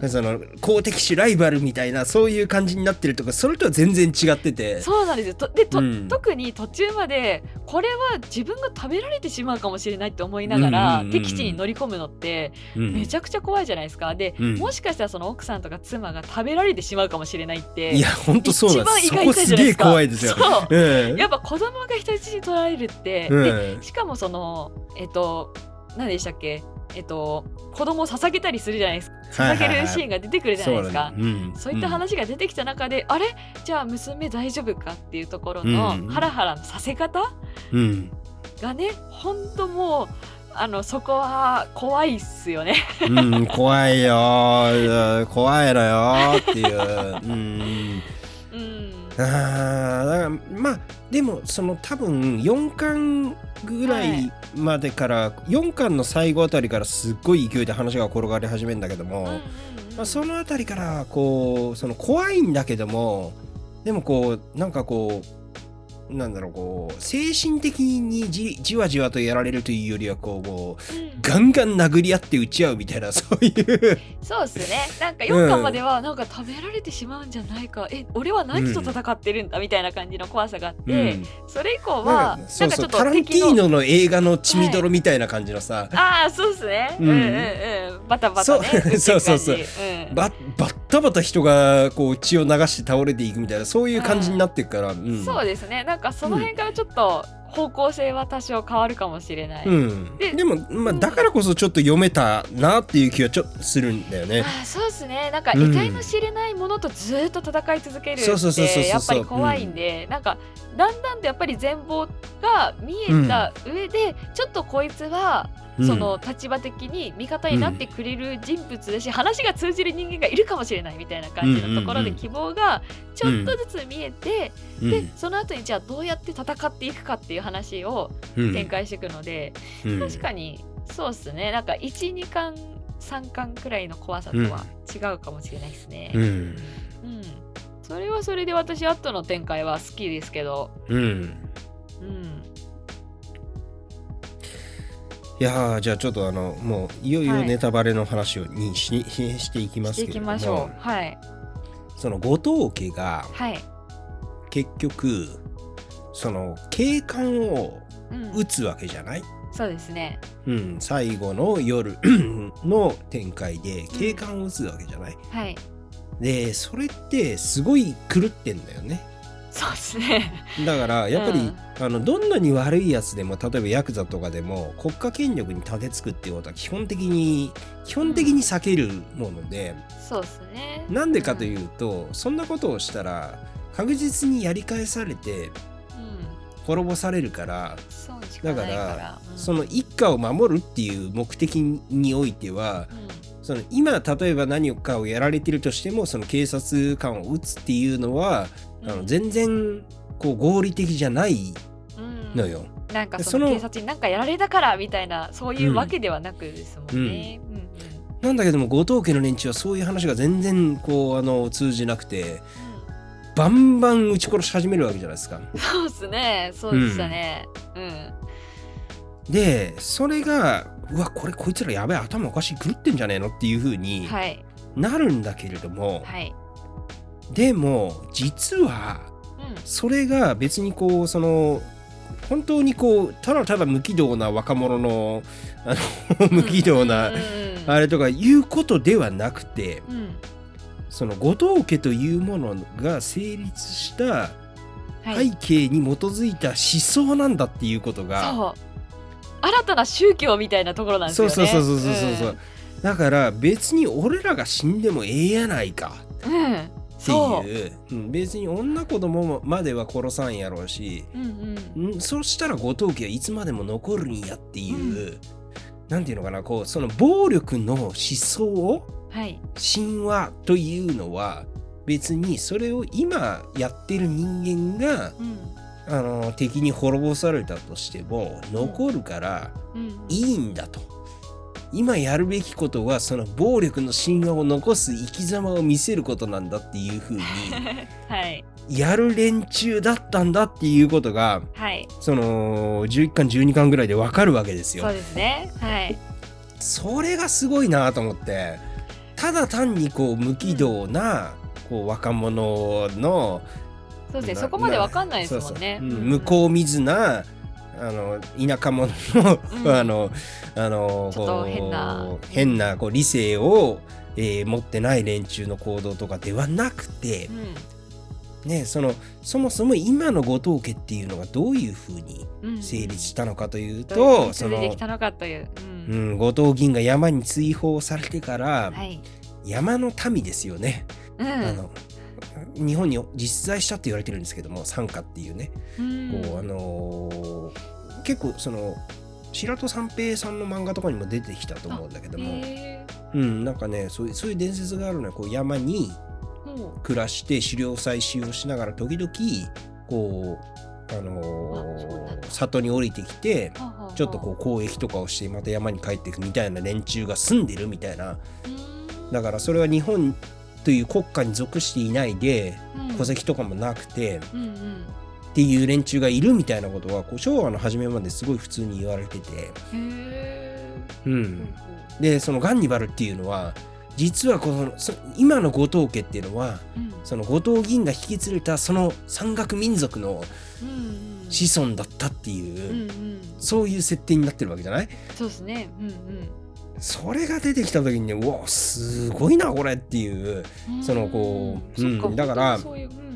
Speaker 2: うん、
Speaker 1: その公敵種ライバルみたいなそういう感じになってるとかそれとは全然違ってて。
Speaker 2: そうなんですよ。とでと、
Speaker 1: うん。
Speaker 2: 特に途中までこれは自分が食べられてしまうかもしれないって思いながら、
Speaker 1: うんうんうんうん。
Speaker 2: 敵地に乗り込むのって
Speaker 1: うん。
Speaker 2: めちゃくちゃ怖いじゃないですか。で、
Speaker 1: うん。
Speaker 2: もしかしたらその奥さんとか妻が食べられてしまうかもしれないって
Speaker 1: いや本当そうなんです。そ
Speaker 2: 一番意外
Speaker 1: こすげえ
Speaker 2: じゃないですか。
Speaker 1: 怖いですよ。
Speaker 2: そう。
Speaker 1: うん
Speaker 2: やっぱ子供が人質に取られるって、しかもそのえっと何でしたっけ？えっと子供を捧げたりするじゃないですか。捧げるシーンが出てくるじゃないですか。
Speaker 1: そう
Speaker 2: いった話が出てきた中で、あれ？じゃあ娘大丈夫かっていうところの
Speaker 1: うん。
Speaker 2: ハラハラのさせ方？
Speaker 1: うん。
Speaker 2: がね本当もうあのそこは怖いっすよね。
Speaker 1: うん、怖いよー。怖いのよーっていう、うん、
Speaker 2: うん、
Speaker 1: あまあでもその多分4巻ぐらいまでから、4巻の最後あたりからすっごい勢いで話が転がり始めるんだけども、
Speaker 2: うんうんうん。
Speaker 1: まあ、そのあたりからこうその怖いんだけどもでもこうなんかこうなんだろうこう精神的にじじわじわとやられるというよりはこうこう
Speaker 2: うん。
Speaker 1: ガンガン殴り合って打ち合うみたいな そういう。
Speaker 2: そうっすね。なんか4巻まではなんか食べられてしまうんじゃないか、え俺は何と戦ってるんだみたいな感じの怖さがあって、
Speaker 1: うん。
Speaker 2: それ以降
Speaker 1: な
Speaker 2: はなんかちょっ
Speaker 1: そうタランティーノの映画の血みどろみたいな感じのさ、
Speaker 2: ああそうっすね、
Speaker 1: う
Speaker 2: うんん、うんうん。バタバタね。
Speaker 1: そう。そうそうそう。
Speaker 2: うん。
Speaker 1: ババッタバタ人がこう血を流して倒れていくみたいなそういう感じになっていくから、うん。
Speaker 2: そうですね。なんかその辺からちょっと方向性は多少変わるかもしれない、
Speaker 1: うん、
Speaker 2: で
Speaker 1: でも、まあ、だからこそちょっと読めたなっていう気はちょっとするんだよね。
Speaker 2: あーそうですね。なんか
Speaker 1: うん。
Speaker 2: 得体の知れないものとずーっと戦い続ける
Speaker 1: そうそうそうそうそう。
Speaker 2: ってやっぱり怖いんで、なんかだんだんとやっぱり全貌が見えた上で、ちょっとこいつは
Speaker 1: うん
Speaker 2: その立場的に味方になってくれる人物だし、話が通じる人間がいるかもしれないみたいな感じのところで希望がちょっとずつ見えて、
Speaker 1: うん。
Speaker 2: でその後にじゃあどうやって戦っていくかっていう話を
Speaker 1: うん
Speaker 2: 展開していくので、
Speaker 1: うん。
Speaker 2: 確かにそうっすね。なんか12巻3巻くらいの怖さとは違うかもしれないですね。
Speaker 1: うん。
Speaker 2: うん。それはそれで私後の展開は好きですけど、
Speaker 1: うん。
Speaker 2: うん、
Speaker 1: いやーじゃあちょっとあのもういよいよ
Speaker 2: はい。
Speaker 1: ネタバレの話をにししていきま
Speaker 2: していき
Speaker 1: すけれども。
Speaker 2: はい。
Speaker 1: その後藤家が
Speaker 2: はい、
Speaker 1: 結局その警官を
Speaker 2: うん
Speaker 1: 撃つわけじゃない、
Speaker 2: そうですね。
Speaker 1: うん、最後の夜 の展開で警官を撃つわけじゃない、
Speaker 2: はい。
Speaker 1: でそれってすごい狂ってんだよね
Speaker 2: そうですね。
Speaker 1: だからやっぱり、
Speaker 2: うん
Speaker 1: あのどんなに悪いやつでも例えばヤクザとかでも国家権力に立てつくっていうことは基本的に基本的に避けるもので、
Speaker 2: そうですね。
Speaker 1: なんでかといううと、そんなことをしたら確実にやり返されて
Speaker 2: ん、うん、
Speaker 1: 滅ぼされるから。だから
Speaker 2: うん
Speaker 1: その一家を守るっていう目的においては
Speaker 2: うん
Speaker 1: その今例えば何かをやられてるとしてもその警察官を撃つっていうのは、あの全然こう合理的じゃない
Speaker 2: うん
Speaker 1: のよ。
Speaker 2: なんかそ
Speaker 1: その
Speaker 2: の警察になんかやられたからみたいなそういうわけではなくですもんね。うんうん
Speaker 1: なんだけども後藤家の連中はそういう話が全然こうあの通じなくてバンバン撃ち殺し始めるわけじゃないですか。
Speaker 2: そうですね。そうでしたね。うん。
Speaker 1: でそれがうわこれこいつらやべえ頭おかしい狂ってんじゃねえのっていう風に
Speaker 2: はい
Speaker 1: なるんだけれども、
Speaker 2: はい。
Speaker 1: でも実は
Speaker 2: うん。
Speaker 1: それが別にこうその本当にこうただただ無軌道な若者のあの無軌道な
Speaker 2: うん。うんうん
Speaker 1: あれとかいうことではなくて
Speaker 2: うん。
Speaker 1: その後藤家というものが成立した
Speaker 2: はい。
Speaker 1: 背景に基づいた思想なんだっていうことが、
Speaker 2: そう。新たな宗教みたいなところなんですよね。
Speaker 1: そうそうそうそうそうそう、だから別に俺らが死んでもええやないか
Speaker 2: うん。うん。
Speaker 1: って
Speaker 2: そう。
Speaker 1: いう、うん別に女子供までは殺さんやろうし、
Speaker 2: うんうん。
Speaker 1: んそしたら後藤家はいつまでも残るんやっていう、なんていうのかなこうその暴力の思想を
Speaker 2: はい。
Speaker 1: 神話というのは別にそれを今やってる人間が
Speaker 2: うん。
Speaker 1: あの敵に滅ぼされたとしても残るから
Speaker 2: うん。
Speaker 1: いいんだと。今やるべきことはその暴力の神話を残す生き様を見せることなんだっていうふうに
Speaker 2: はい。
Speaker 1: やる連中だったんだっていうことが
Speaker 2: はい。
Speaker 1: その11巻12巻ぐらいでわかるわけですよ
Speaker 2: そう。ですね。はい。
Speaker 1: それがすごいなと思ってただ単にこう無軌道なこう若者の
Speaker 2: そうですね。
Speaker 1: な
Speaker 2: そこまでわかんないですもんね。
Speaker 1: そうそううん
Speaker 2: うん
Speaker 1: 向こう水なあの田舎者の、
Speaker 2: うん
Speaker 1: あのあの
Speaker 2: ちょっと変な
Speaker 1: こう変なこう理性を、えー持ってない連中の行動とかではなくて
Speaker 2: う、ん。
Speaker 1: ね、そのそもそも今の後藤家っていうのがどういうふうに
Speaker 2: うん。
Speaker 1: 成立したのかという
Speaker 2: どういうふう
Speaker 1: と、その
Speaker 2: う。う。
Speaker 1: うんん、後藤銀が山に追放されてから、
Speaker 2: はい。
Speaker 1: 山の民ですよね、
Speaker 2: うん。
Speaker 1: あの日本に実在したって言われてるんですけども参加っていうね、
Speaker 2: うん
Speaker 1: こうあのー結構その白戸三平さんの漫画とかにも出てきたと思うんだけども、
Speaker 2: へ
Speaker 1: うん、なんかねそういうそういう伝説があるのはこう山に暮らして狩猟採集をしながら時々こうあのー里に降りてきてちょっとこう交易とかをしてまた山に帰っていくみたいな連中が住んでるみたいな。だからそれは日本という国家に属していないで
Speaker 2: うん。
Speaker 1: 戸籍とかもなくて
Speaker 2: うんうん
Speaker 1: っていう連中がいるみたいなことはこう昭和の初めまですごい普通に言われてて、うん、でそのガンニバルっていうのは実はこのそ今の後藤家っていうのは
Speaker 2: うん。
Speaker 1: その後藤銀が引き連れたその山岳民族の
Speaker 2: うんうん。
Speaker 1: 子孫だったって
Speaker 2: うん
Speaker 1: いう、
Speaker 2: うん
Speaker 1: そういう設定になってるわけじゃない？
Speaker 2: そうですね。うん
Speaker 1: それが出てきた時にねうわすごいなこれっていう、
Speaker 2: うん。
Speaker 1: そのこううん。だから
Speaker 2: そういううん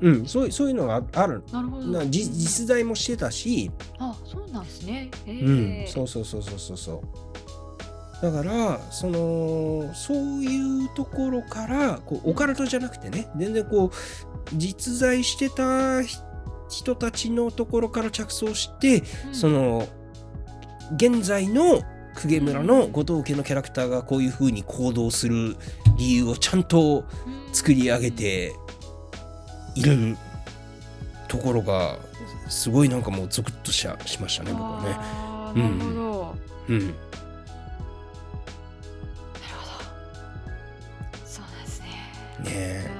Speaker 2: うん。
Speaker 1: そういうそういうのがある。
Speaker 2: なるほど。
Speaker 1: な実実在もしてたし、
Speaker 2: あそうなんですね。へ
Speaker 1: うん。
Speaker 2: え、
Speaker 1: そうそうそうそうそう。そうだからそのそういうところからこうオカルトじゃなくてね。全然こう実在してたひ人たちのところから着想して、
Speaker 2: うん。
Speaker 1: その現在の公家村の後藤家のキャラクターがこういう風に行動する理由をちゃんと作り上げているところがすごいなんかもうゾクッとしゃしましたね僕はね。
Speaker 2: なるほど、
Speaker 1: うん、
Speaker 2: なるほど。そうなんですね。い
Speaker 1: ね
Speaker 2: や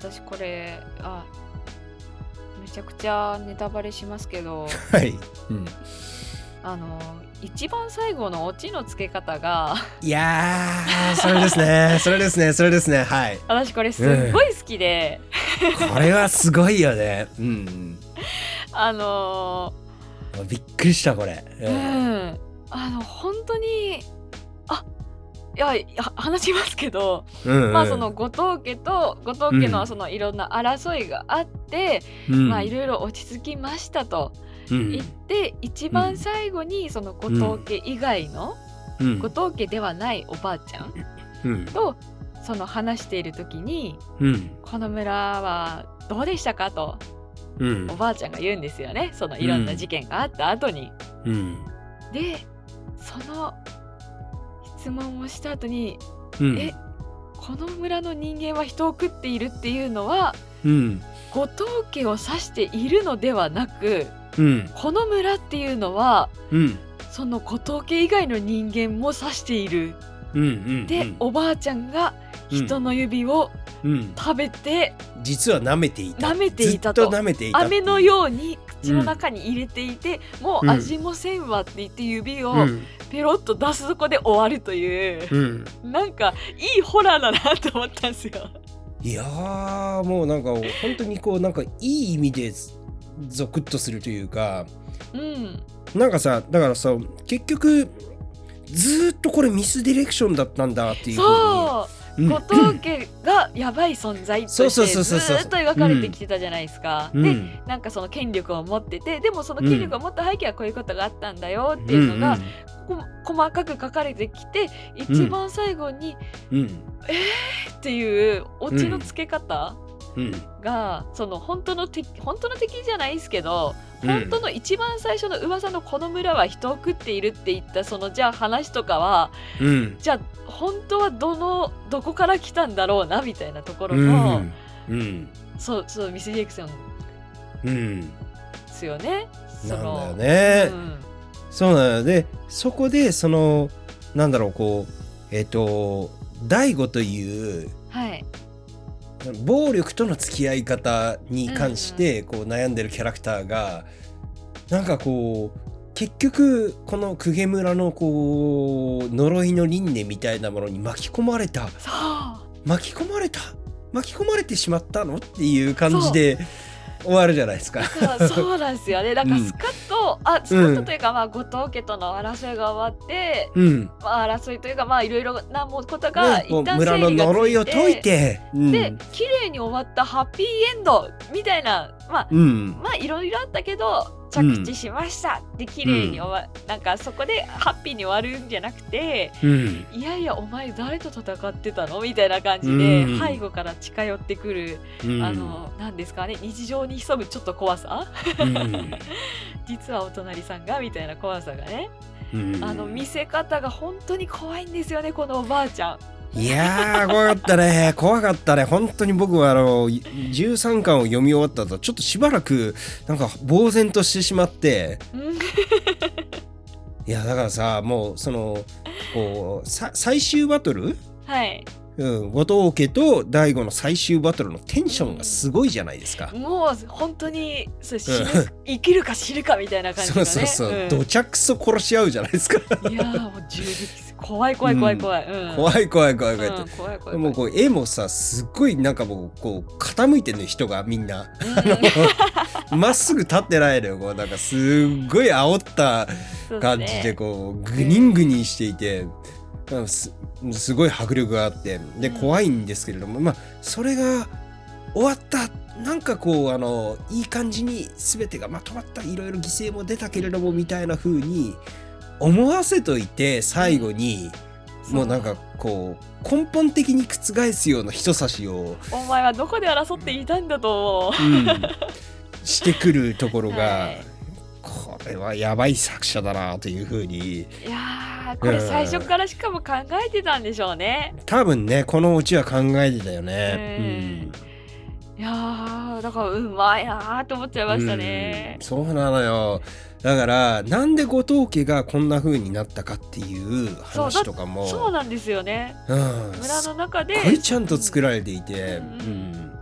Speaker 2: ー私これあめちゃくちゃネタバレしますけど。
Speaker 1: え はい、うん、
Speaker 2: あの一番最後のオチのつけ方が
Speaker 1: いやーそれですね。それですね。それですね。はい。
Speaker 2: 私これすっごい好きで、
Speaker 1: これはすごいよね。うん
Speaker 2: あの
Speaker 1: びっくりしたこれ、
Speaker 2: ーうん。あの本当にあいやいや話しますけど、
Speaker 1: うんうん。
Speaker 2: まあその後藤家と後藤家のそのいろんな争いがあって、
Speaker 1: うん。
Speaker 2: まあいろいろ落ち着きましたと
Speaker 1: うん。
Speaker 2: 言って、一番最後にその後藤家以外の、
Speaker 1: うん。
Speaker 2: 後藤家ではないおばあちゃん
Speaker 1: うん。
Speaker 2: とその話している時に
Speaker 1: うん「
Speaker 2: この村はどうでしたか?」と
Speaker 1: うん。
Speaker 2: おばあちゃんが言うんですよね。そのいろんな事件があった後に。
Speaker 1: うん。
Speaker 2: でその質問をした後に
Speaker 1: うん。
Speaker 2: えこの村の人間は人を食っているっていうのは
Speaker 1: うん。
Speaker 2: 後藤家を指しているのではなく
Speaker 1: うん。
Speaker 2: この村っていうのは
Speaker 1: うん。
Speaker 2: その後藤家以外の人間も指している。
Speaker 1: うんうん
Speaker 2: で、おばあちゃんが人の指を
Speaker 1: うん。
Speaker 2: 食べて、
Speaker 1: 実は舐めていた。
Speaker 2: 舐めていたと。
Speaker 1: 舐めていた。
Speaker 2: 飴の
Speaker 1: う
Speaker 2: ように口の中に入れていて、もう
Speaker 1: うん
Speaker 2: 味もせんわって言って指を
Speaker 1: うん。
Speaker 2: ペロッと出すとこで終わるという、
Speaker 1: うん。
Speaker 2: なんかいいホラーだなと思ったんですよ。
Speaker 1: いやーもうなんか本当にこうなんかいい意味でゾクッとするというか
Speaker 2: うん、
Speaker 1: なんかさだからさ結局ずーっとこれミスディレクションだったんだっていう
Speaker 2: そう。
Speaker 1: に。
Speaker 2: 後藤家がやばい存在と
Speaker 1: そうそう
Speaker 2: してずっと描かれてきてたじゃないですか。で
Speaker 1: うん。
Speaker 2: なんかその権力を持っててでもその権力を持った背景はこういうことがあったんだよっていうのが、こ細かく書かれてきて一番最後に
Speaker 1: うん。うん。
Speaker 2: っていうオチの付け方
Speaker 1: うん。
Speaker 2: が、その本当の敵本当の敵じゃないですけど、
Speaker 1: うん。
Speaker 2: 本当の一番最初の噂のこの村は人を食っているって言ったそのじゃあ話とかは
Speaker 1: うん。
Speaker 2: じゃあ本当はどのどこから来たんだろうなみたいなところ
Speaker 1: う
Speaker 2: の、
Speaker 1: ん。うん。
Speaker 2: そうそうミスディレクション
Speaker 1: うん
Speaker 2: ですよね。そ
Speaker 1: なんだ
Speaker 2: の
Speaker 1: よね、
Speaker 2: うん。
Speaker 1: そうなのでそこでそのなんだろうこうえっ、と大悟という
Speaker 2: はい、
Speaker 1: 暴力との付き合い方に関してこう悩んでるキャラクターがなんかこう結局この公家村のこう呪いの輪廻みたいなものに巻き込まれた。巻き込まれた。巻き込まれてしまったの？っていう感じで終わるじゃないですか。
Speaker 2: そうなんですよね。だから
Speaker 1: うん
Speaker 2: スカッと、あスカッとというか、まあ後藤家との争いが終わって、
Speaker 1: うん、
Speaker 2: まあ争いというかまあいろいろなもうことが一旦
Speaker 1: 村の
Speaker 2: 整理がつ
Speaker 1: 呪いを解いて、うん、
Speaker 2: で綺麗に終わったハッピーエンドみたいなまあ
Speaker 1: うん、
Speaker 2: まあいろいろあったけど着地しました。って綺麗に終わ、なんかそこでハッピーに終わるんじゃなくて
Speaker 1: うん、
Speaker 2: いやいやお前誰と戦ってたのみたいな感じで、
Speaker 1: うん。
Speaker 2: 背後から近寄ってくる、
Speaker 1: うん、
Speaker 2: あのなんですかね日常に潜むちょっと怖さ？
Speaker 1: うん、
Speaker 2: 実はお隣さんがみたいな怖さがね、
Speaker 1: うん。
Speaker 2: あの見せ方が本当に怖いんですよねこのおばあちゃん。
Speaker 1: いやー怖かったね。怖かったね。本当に僕はあの13巻を読み終わった後ちょっとしばらくなんか呆然としてしまって。
Speaker 2: うん。
Speaker 1: いやだからさもうそのこうさ最終バトル
Speaker 2: はい
Speaker 1: うん、後藤家と大悟の最終バトルのテンションがすごいじゃないですか。
Speaker 2: もう本当にそう死ぬ
Speaker 1: うん
Speaker 2: 生きるか死ぬかみたいな感じ
Speaker 1: そう
Speaker 2: がね
Speaker 1: そうそう、
Speaker 2: ん
Speaker 1: どちゃくそ殺し合うじゃないですか。
Speaker 2: いやーもう銃撃怖い怖い怖い怖い、うん、
Speaker 1: 怖い怖い怖い怖いって。
Speaker 2: うん怖い怖い
Speaker 1: もうこう絵もさすっごいなんかもうこう傾いてるの人がみんな
Speaker 2: うん。
Speaker 1: まっすぐ立ってないのよ。こうなんかすっごい煽った
Speaker 2: そう
Speaker 1: 感じでこうグニングニンしていて、うんすすごい迫力があってで
Speaker 2: うん。
Speaker 1: 怖いんですけれども、まあそれが終わったなんかこうあのいい感じに全てがまとまったいろいろ犠牲も出たけれどもみたいな風に思わせといて最後に、もうなんかこう根本的に覆すような人差しを、
Speaker 2: お前はどこで争っていたんだと。思う
Speaker 1: うん。してくるところが、
Speaker 2: はい。
Speaker 1: これはやばい作者だなという風に。
Speaker 2: いやーこれ最初からしかも考えてたんでしょうね。
Speaker 1: 多分ねこのオチは考えてたよね。
Speaker 2: いやーだからうまいなーと思っちゃいましたね。
Speaker 1: うん。そうなのよ。だからなんで後藤家がこんな風になったかっていう話とかも。
Speaker 2: そうなんですよね。
Speaker 1: うん。
Speaker 2: 村の中で。す
Speaker 1: っごいちゃんと作られていて、
Speaker 2: うん。
Speaker 1: うん。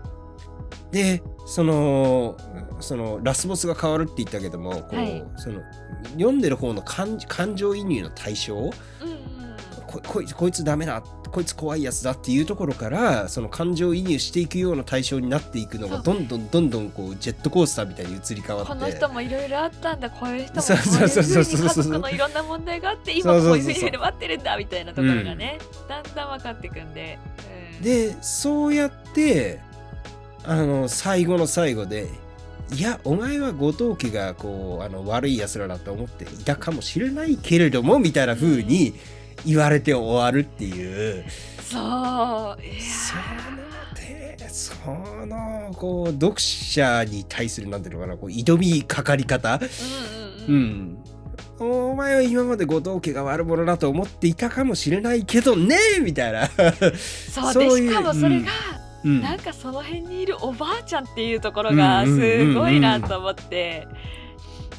Speaker 1: でそのそのラスボスが変わるって言ったけどもこう、
Speaker 2: はい。
Speaker 1: その読んでる方の感感情移入の対象？
Speaker 2: うんうん。
Speaker 1: ここいつこいつダメだこいつ怖いやつだっていうところからその感情移入していくような対象になっていくのがどんどんどんどんこうジェットコースターみたいに移り変わって。
Speaker 2: この人もいろいろあったんだこういう人も。こ
Speaker 1: そう
Speaker 2: いうふうのいろんな問題があって今こういうふうに待ってるんだみたいなところがね、だんだん分かっていくんで、うん、
Speaker 1: でそうやってあの最後の最後でいやお前は後藤家がこうあの悪い奴らだと思っていたかもしれないけれどもみたいな風に言われて終わるっていう、
Speaker 2: そういや
Speaker 1: そのでそのこう読者に対するなんていうのかなこう挑みかかり方。
Speaker 2: ーうんうん
Speaker 1: う
Speaker 2: うん。
Speaker 1: んお前は今まで後藤家が悪者だと思っていたかもしれないけどねみたいな、
Speaker 2: そうでしかもそれが、
Speaker 1: うん、
Speaker 2: なんかその辺にいるおばあちゃんっていうところがすごいなと思って、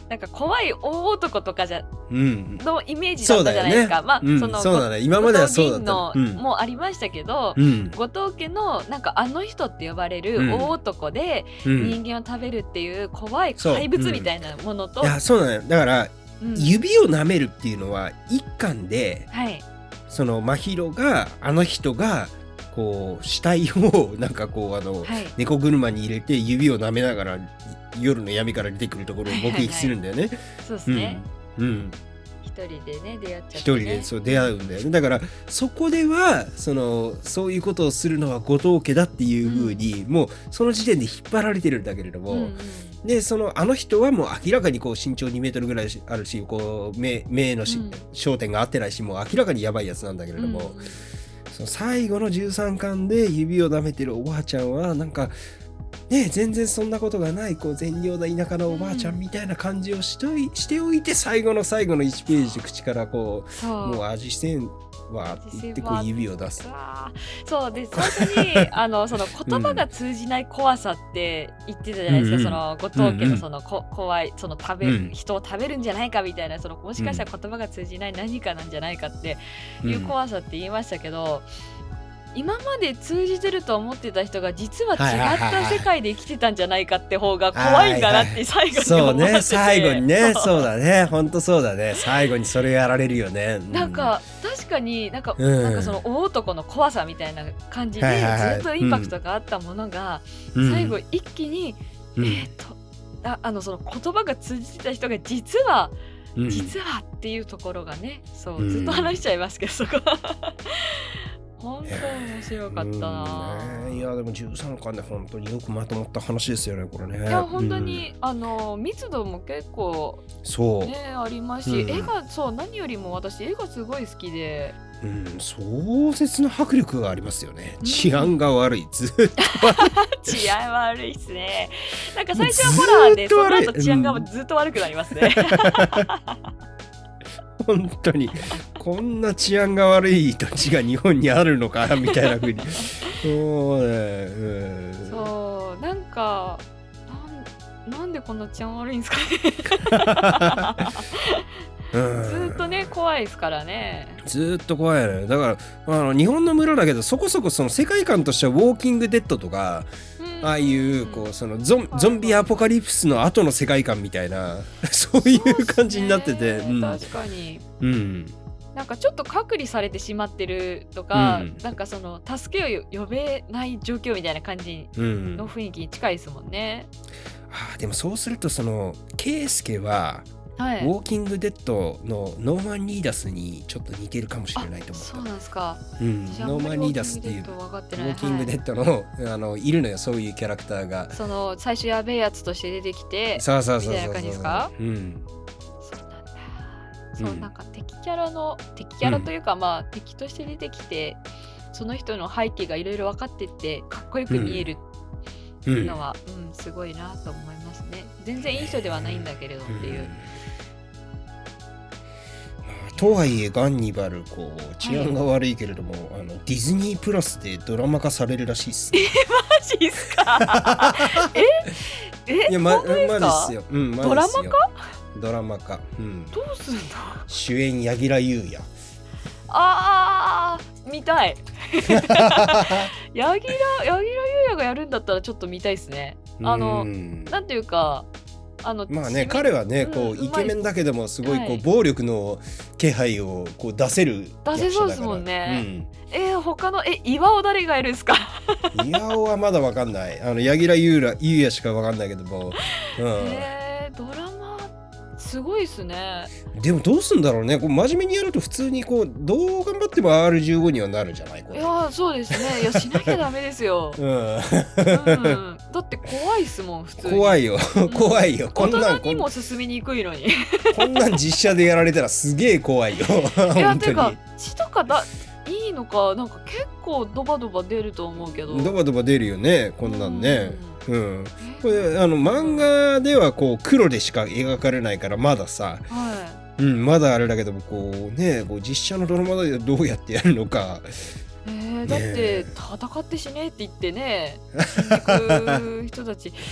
Speaker 2: なんか怖い大男とかじゃ
Speaker 1: うん、
Speaker 2: のイメージだったじゃないですか。まあ、
Speaker 1: うん。
Speaker 2: その
Speaker 1: そうだね。今まではそうだった。
Speaker 2: のもありましたけど、
Speaker 1: うん。
Speaker 2: 後藤家のなんかあの人って呼ばれる大男で
Speaker 1: うん。
Speaker 2: 人間を食べるっていう怖い怪物みたいなものと、
Speaker 1: いやそうなのよだから
Speaker 2: うん。
Speaker 1: 指を舐めるっていうのは一巻で
Speaker 2: はい。
Speaker 1: その真宙があの人がこう死体をなんかこうあの、
Speaker 2: はい。
Speaker 1: 猫車に入れて指を舐めながら夜の闇から出てくるところを目撃するんだよね。
Speaker 2: そうですね。
Speaker 1: うん。うん、
Speaker 2: 一人でね出会っちゃって、ね、
Speaker 1: 一人でそう出会うんだよね。だからそこではそのそういうことをするのは後藤家だっていうふうに、もうその時点で引っ張られてるんだけれども、
Speaker 2: うんうん。
Speaker 1: でそのあの人はもう明らかにこう身長2メートルぐらいあるしこう目目のし、
Speaker 2: うん。
Speaker 1: 焦点が合ってないしもう明らかにやばいやつなんだけれども、
Speaker 2: うん
Speaker 1: その最後の13巻で指を舐めてるおばあちゃんはなんかね全然そんなことがないこう善良な田舎のおばあちゃんみたいな感じをしといしておいて最後の最後の1ページ口からこ
Speaker 2: そう。
Speaker 1: うもう味せんわって言ってこう指を出す。
Speaker 2: そうで最初にあのその言葉が通じない怖さって言ってたじゃないですか、
Speaker 1: うんうん。
Speaker 2: その後藤家のそのこ怖いその食べ、
Speaker 1: うん。
Speaker 2: 人を食べるんじゃないかみたいなそのもしかしたら言葉が通じない何かなんじゃないかっていう怖さって言いましたけど、今まで通じてると思ってた人が実は違った世界で生きてたんじゃないかって方が怖いんだなって最後に
Speaker 1: そうね最後にね。
Speaker 2: そう。
Speaker 1: だね。ほんとそうだね。最後にそれやられるよね。う
Speaker 2: なんか確かになんか、
Speaker 1: うん。
Speaker 2: なんかその大男の怖さみたいな感じで、ずっとインパクトがあったものが、
Speaker 1: うん。
Speaker 2: 最後一気に、
Speaker 1: うん。
Speaker 2: えーっとああのその言葉が通じてた人が実は、
Speaker 1: うん。
Speaker 2: 実はっていうところがねそう、
Speaker 1: うん。
Speaker 2: ずっと話しちゃいますけどそこは本当面白かったな、
Speaker 1: うんねいやでも13巻で本当によくまとまった話ですよねこれね。
Speaker 2: いや本当に、
Speaker 1: うん
Speaker 2: あの密度も結構
Speaker 1: そう、
Speaker 2: ねありますし、
Speaker 1: うん
Speaker 2: 絵がそう何よりも私絵がすごい好きで
Speaker 1: うん、壮絶な迫力がありますよね。
Speaker 2: うん
Speaker 1: 治安が悪い。ずっと
Speaker 2: 治安悪いっすね。なんか最初はホラーで、その後治安がずっと悪くなりますね。
Speaker 1: 本当にこんな治安が悪い土地が日本にあるのかみたいな風に。そうね、うん、
Speaker 2: そうなんかなんなんでこんな治安悪いんですかね。
Speaker 1: うん。
Speaker 2: ずーっとね怖いですからね。
Speaker 1: ずーっと怖いのよだからあの日本の村だけどそこそこその世界観としては「ウォーキング・デッド」とかああいうこうそのゾンゾンビアポカリプスの後の世界観みたいな そういう感じになってて
Speaker 2: そうっすね。確かに。
Speaker 1: うん、うん、
Speaker 2: なんかちょっと隔離されてしまってるとか、
Speaker 1: うん。
Speaker 2: なんかその助けを呼べない状況みたいな感じ
Speaker 1: うん。
Speaker 2: の雰囲気に近いですもんね。
Speaker 1: あーでもそうするとそのケイスケは
Speaker 2: はい。
Speaker 1: ウォーキング・デッドのノーマン・リーダスにちょっと似てるかもしれないと思
Speaker 2: そう
Speaker 1: っ
Speaker 2: なんですか。
Speaker 1: た。うん、ノーマン・リーダスっていう
Speaker 2: ウォーキングデッド分かって
Speaker 1: ウ
Speaker 2: ない。
Speaker 1: ォーキング・デ
Speaker 2: はい
Speaker 1: ッドの,、あのいるのよそういうキャラクターが。
Speaker 2: その最初やべえやつとして出てきて、
Speaker 1: そうそうそうそう
Speaker 2: みたいな感じですか？
Speaker 1: うん、
Speaker 2: そうなんだ。そう、
Speaker 1: うん
Speaker 2: なんか敵キャラの敵キャラというか、まあ敵として出てきて、その人の背景がいろいろ分かってってかっこよく見える
Speaker 1: うん
Speaker 2: のは、うんすごいなと思いますね。全然いい人ではないんだけれどっていう。
Speaker 1: とはいえガンニバルこう治安が悪いけれども、あのディズニープラスでドラマ化されるらしいっす、ね。
Speaker 2: マジっすか？え？え
Speaker 1: いや、ま、
Speaker 2: 本当ですか？
Speaker 1: マジっすよ。うん、マジっすよ
Speaker 2: ドラマ化？
Speaker 1: ドラマ化。うん。
Speaker 2: どうすんの？
Speaker 1: 主演柳楽優弥。
Speaker 2: あー見たい。柳楽柳楽優弥がやるんだったらちょっと見たいですね。あの
Speaker 1: うん。
Speaker 2: なんていうかあの
Speaker 1: まあね
Speaker 2: ち
Speaker 1: 彼はね
Speaker 2: うん
Speaker 1: こうイケメンだけでもすごいこ
Speaker 2: はい。
Speaker 1: う暴力の気配をこう出せる
Speaker 2: 出せそうですもんね。
Speaker 1: 役
Speaker 2: えー、他のえ岩尾誰がいるんですか？
Speaker 1: 岩尾はまだわかんない。あの柳楽優弥しかわかんないけども、うん。
Speaker 2: えー、ドラマすごいっすね。
Speaker 1: でもどうすんだろうね。こう真面目にやると普通にこうどう頑張っても R15 にはなるじゃないこれ。
Speaker 2: いやーそうですね。いやしなきゃダメですよ、
Speaker 1: うん、
Speaker 2: うん、だって怖いっすもん普通に。
Speaker 1: 怖いよ。怖いよ。こ
Speaker 2: 大
Speaker 1: んなんこん
Speaker 2: 人にも進みにくいのに。
Speaker 1: こんなん実写でやられたらすげえ怖いよ。
Speaker 2: いや
Speaker 1: 本当
Speaker 2: てか
Speaker 1: に
Speaker 2: 血とかだいいのかなんか結構ドバドバ出ると思うけど。
Speaker 1: ドバドバ出るよねこんなんね。うん
Speaker 2: え
Speaker 1: これあの漫画ではこう黒でしか描かれないからまださ、
Speaker 2: は
Speaker 1: うん、まだあれだけどもこうねこう実写のドラマでどうやってやるのか。
Speaker 2: い、えー、だっ
Speaker 1: ね
Speaker 2: て戦って死ねって言ってね死人たち。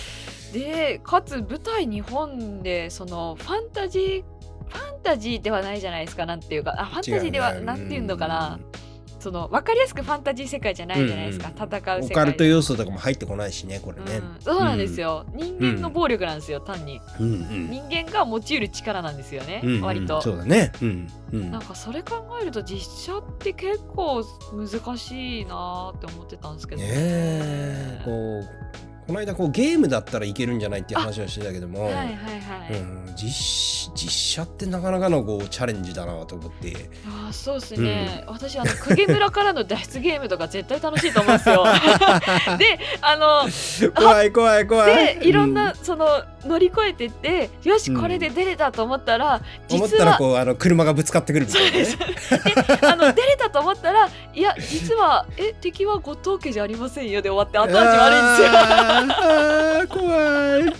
Speaker 2: でかつ舞台日本でそのファンタジーファンタジーではないじゃないですかなんていうか。あファンタジーでは、なんていうのかなその分かりやすくファンタジー世界じゃないじゃないですか、
Speaker 1: うん
Speaker 2: 戦う世界
Speaker 1: オカルト要素とかも入ってこないしねこれね、
Speaker 2: うん、そうなんですよ、人間の暴力なんですよ単に。
Speaker 1: うんうん。
Speaker 2: 人間が用いる力なんですよね、
Speaker 1: うんうん。
Speaker 2: 割と。
Speaker 1: そうだね。うんうん。
Speaker 2: なんかそれ考えると実写って結構難しいなーって思ってたんですけど
Speaker 1: ねえこうこの間こうゲームだったらいけるんじゃないっていう話をしてたけども、
Speaker 2: はいはいはい、
Speaker 1: うん、実実写ってなかなかのこうチャレンジだなと思って。
Speaker 2: あーそうですね、私あの影村からの脱出ゲームとか絶対楽しいと思うんですよ。であの
Speaker 1: 怖い怖い怖い。
Speaker 2: でいろんな、
Speaker 1: う
Speaker 2: その乗り越えてってよしこれで出れたと思ったら、
Speaker 1: 思っ
Speaker 2: 実は
Speaker 1: たらこうあの車がぶつかってくるみたいなね。
Speaker 2: であの出れたと思ったらいや実はえ敵は後藤家じゃありませんよで終わって後味悪いんですよ。
Speaker 1: あー怖い。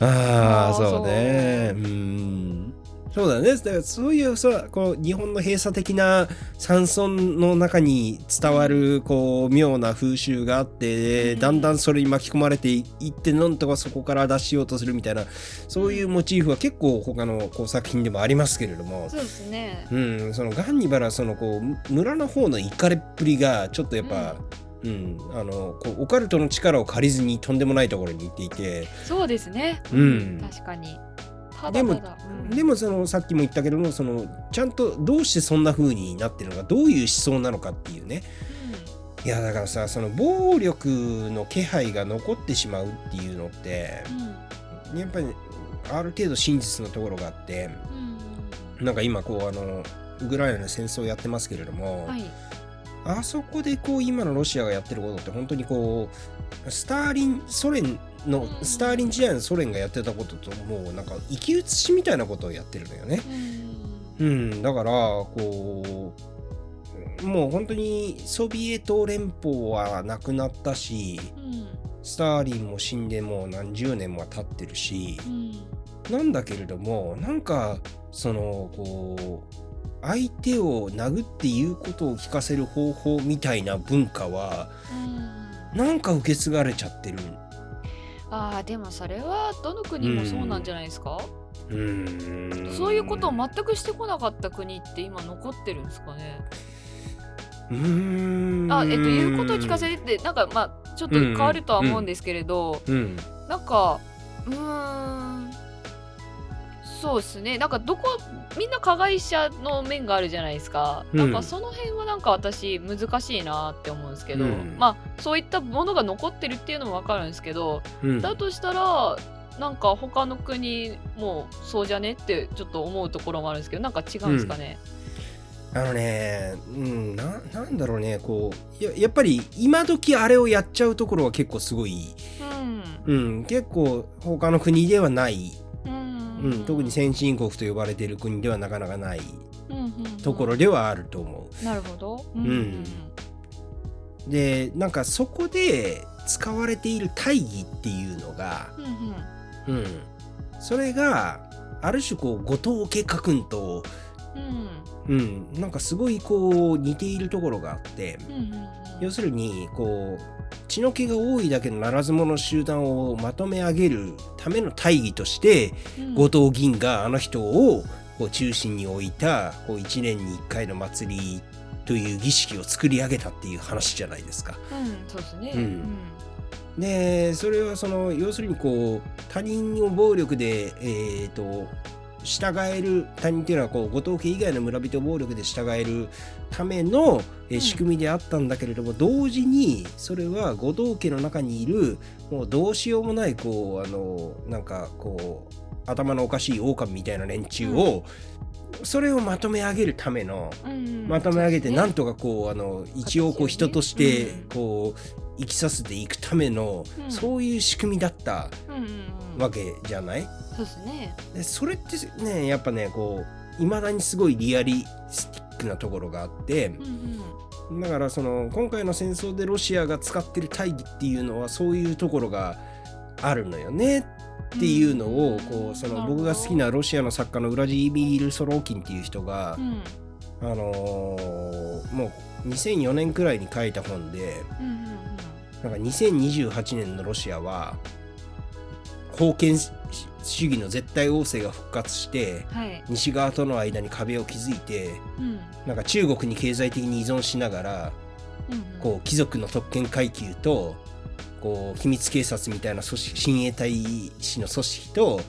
Speaker 1: ああそうね。うん。そうだね。だからそういうさこう日本の閉鎖的な山村の中に伝わるこう妙な風習があって、
Speaker 2: うん。
Speaker 1: だんだんそれに巻き込まれていってなんとかそこから脱しようとするみたいなそういうモチーフは結構他のこう作品でもありますけれども、
Speaker 2: そうですね。
Speaker 1: うん、そのガンニバルはそのこう村の方のイカれっぷりがちょっとやっぱ、うんあのこうオカルトの力を借りずにとんでもないところに行っていて
Speaker 2: そうですね。
Speaker 1: うん
Speaker 2: 確かに。た
Speaker 1: でも。
Speaker 2: うん
Speaker 1: でもそのさっきも言ったけどもそのちゃんとどうしてそんな風になってるのかどういう思想なのかっていうねいやだからさその暴力の気配が残ってしまうっていうのって
Speaker 2: うん
Speaker 1: やっぱりある程度真実のところがあって
Speaker 2: うん
Speaker 1: なんか今こうあのウクライナの戦争をやってますけれども、
Speaker 2: はい。
Speaker 1: あそこでこう今のロシアがやってることって本当にこうスターリンソ連の
Speaker 2: うん。
Speaker 1: スターリン時代のソ連がやってたことともうなんか生き写しみたいなことをやってるのよね。
Speaker 2: うん。
Speaker 1: うん、だからこうもう本当にソビエト連邦はなくなったし
Speaker 2: うん。
Speaker 1: スターリンも死んでもう何十年も経ってるし
Speaker 2: うん。
Speaker 1: なんだけれどもなんかそのこう相手を殴って言うことを聞かせる方法みたいな文化は
Speaker 2: うん。
Speaker 1: なんか受け継がれちゃってる。
Speaker 2: ああでもそれはどの国もそうなんじゃないですか、
Speaker 1: うーん。
Speaker 2: そういうことを全くしてこなかった国って今残ってるんですかね？
Speaker 1: うーん。
Speaker 2: あえっと言うことを聞かせてなんかまあちょっと変わるとは思うん。ですけれど、
Speaker 1: うん。
Speaker 2: なんかうーんそうですね。なんかどこみんな加害者の面があるじゃないですか、
Speaker 1: うん。
Speaker 2: なんかその辺はなんか私難しいなって思うんですけど、
Speaker 1: うん。
Speaker 2: まあそういったものが残ってるっていうのも分かるんですけど、
Speaker 1: うん。
Speaker 2: だとしたらなんか他の国もそうじゃねってちょっと思うところもあるんですけどなんか違うんですかね、
Speaker 1: あのね、うん、ななんだろうねこうややっぱり今時あれをやっちゃうところは結構すごい、
Speaker 2: うん。
Speaker 1: うん、結構他の国ではない、
Speaker 2: うん。
Speaker 1: うん、特に先進国と呼ばれている国ではなかなかない
Speaker 2: うんうん
Speaker 1: ところではあると思
Speaker 2: なるほど、うん。
Speaker 1: んう。でなんかそこで使われている大義っていうのが、
Speaker 2: うんうん。
Speaker 1: うん、それがある種こう後藤家家訓と、
Speaker 2: うん。
Speaker 1: うん、なんかすごいこう似ているところがあって。
Speaker 2: うんうんうん
Speaker 1: 要するにこう血の気が多いだけのならず者集団をまとめ上げるための大義として、
Speaker 2: うん
Speaker 1: 後藤銀があの人をこう中心に置いたこう1年に1回の祭りという儀式を作り上げたっていう話じゃないですか。
Speaker 2: うん、そうですね。
Speaker 1: うんでそれはその要するにこう他人を暴力で、えー、と従える他人っていうのはこう後藤家以外の村人を暴力で従えるための、仕組みであったんだけれども、同時にそれは後藤家の中にいるもうどうしようもないこうあのなんかこう頭のおかしい狼みたいな連中を、それをまとめ上げるための
Speaker 2: うん。うん
Speaker 1: まとめ上げてなんとかこうあの一応こう人として
Speaker 2: うん。
Speaker 1: こう生きさせていくための
Speaker 2: うん。
Speaker 1: そういう仕組みだった
Speaker 2: うんうんうん。
Speaker 1: わけじゃない？
Speaker 2: そうですね。
Speaker 1: でそれってねやっぱねこういまだにすごいリアリスティックなところがあって
Speaker 2: うんうん。
Speaker 1: だからその今回の戦争でロシアが使ってる大義っていうのはそういうところがあるのよねっていうのをこうその僕が好きなロシアの作家のウラジーミール・ソローキンっていう人が
Speaker 2: うん。
Speaker 1: あのーもう2004年くらいに書いた本で
Speaker 2: うんうん
Speaker 1: なんか2028年のロシアは封建主義の絶対王政が復活して
Speaker 2: うんはい。
Speaker 1: 西側との間に壁を築いて
Speaker 2: うん。
Speaker 1: なんか中国に経済的に依存しながら
Speaker 2: うんうん。
Speaker 1: こう貴族の特権階級とこう秘密警察みたいな組織親衛隊士の組織と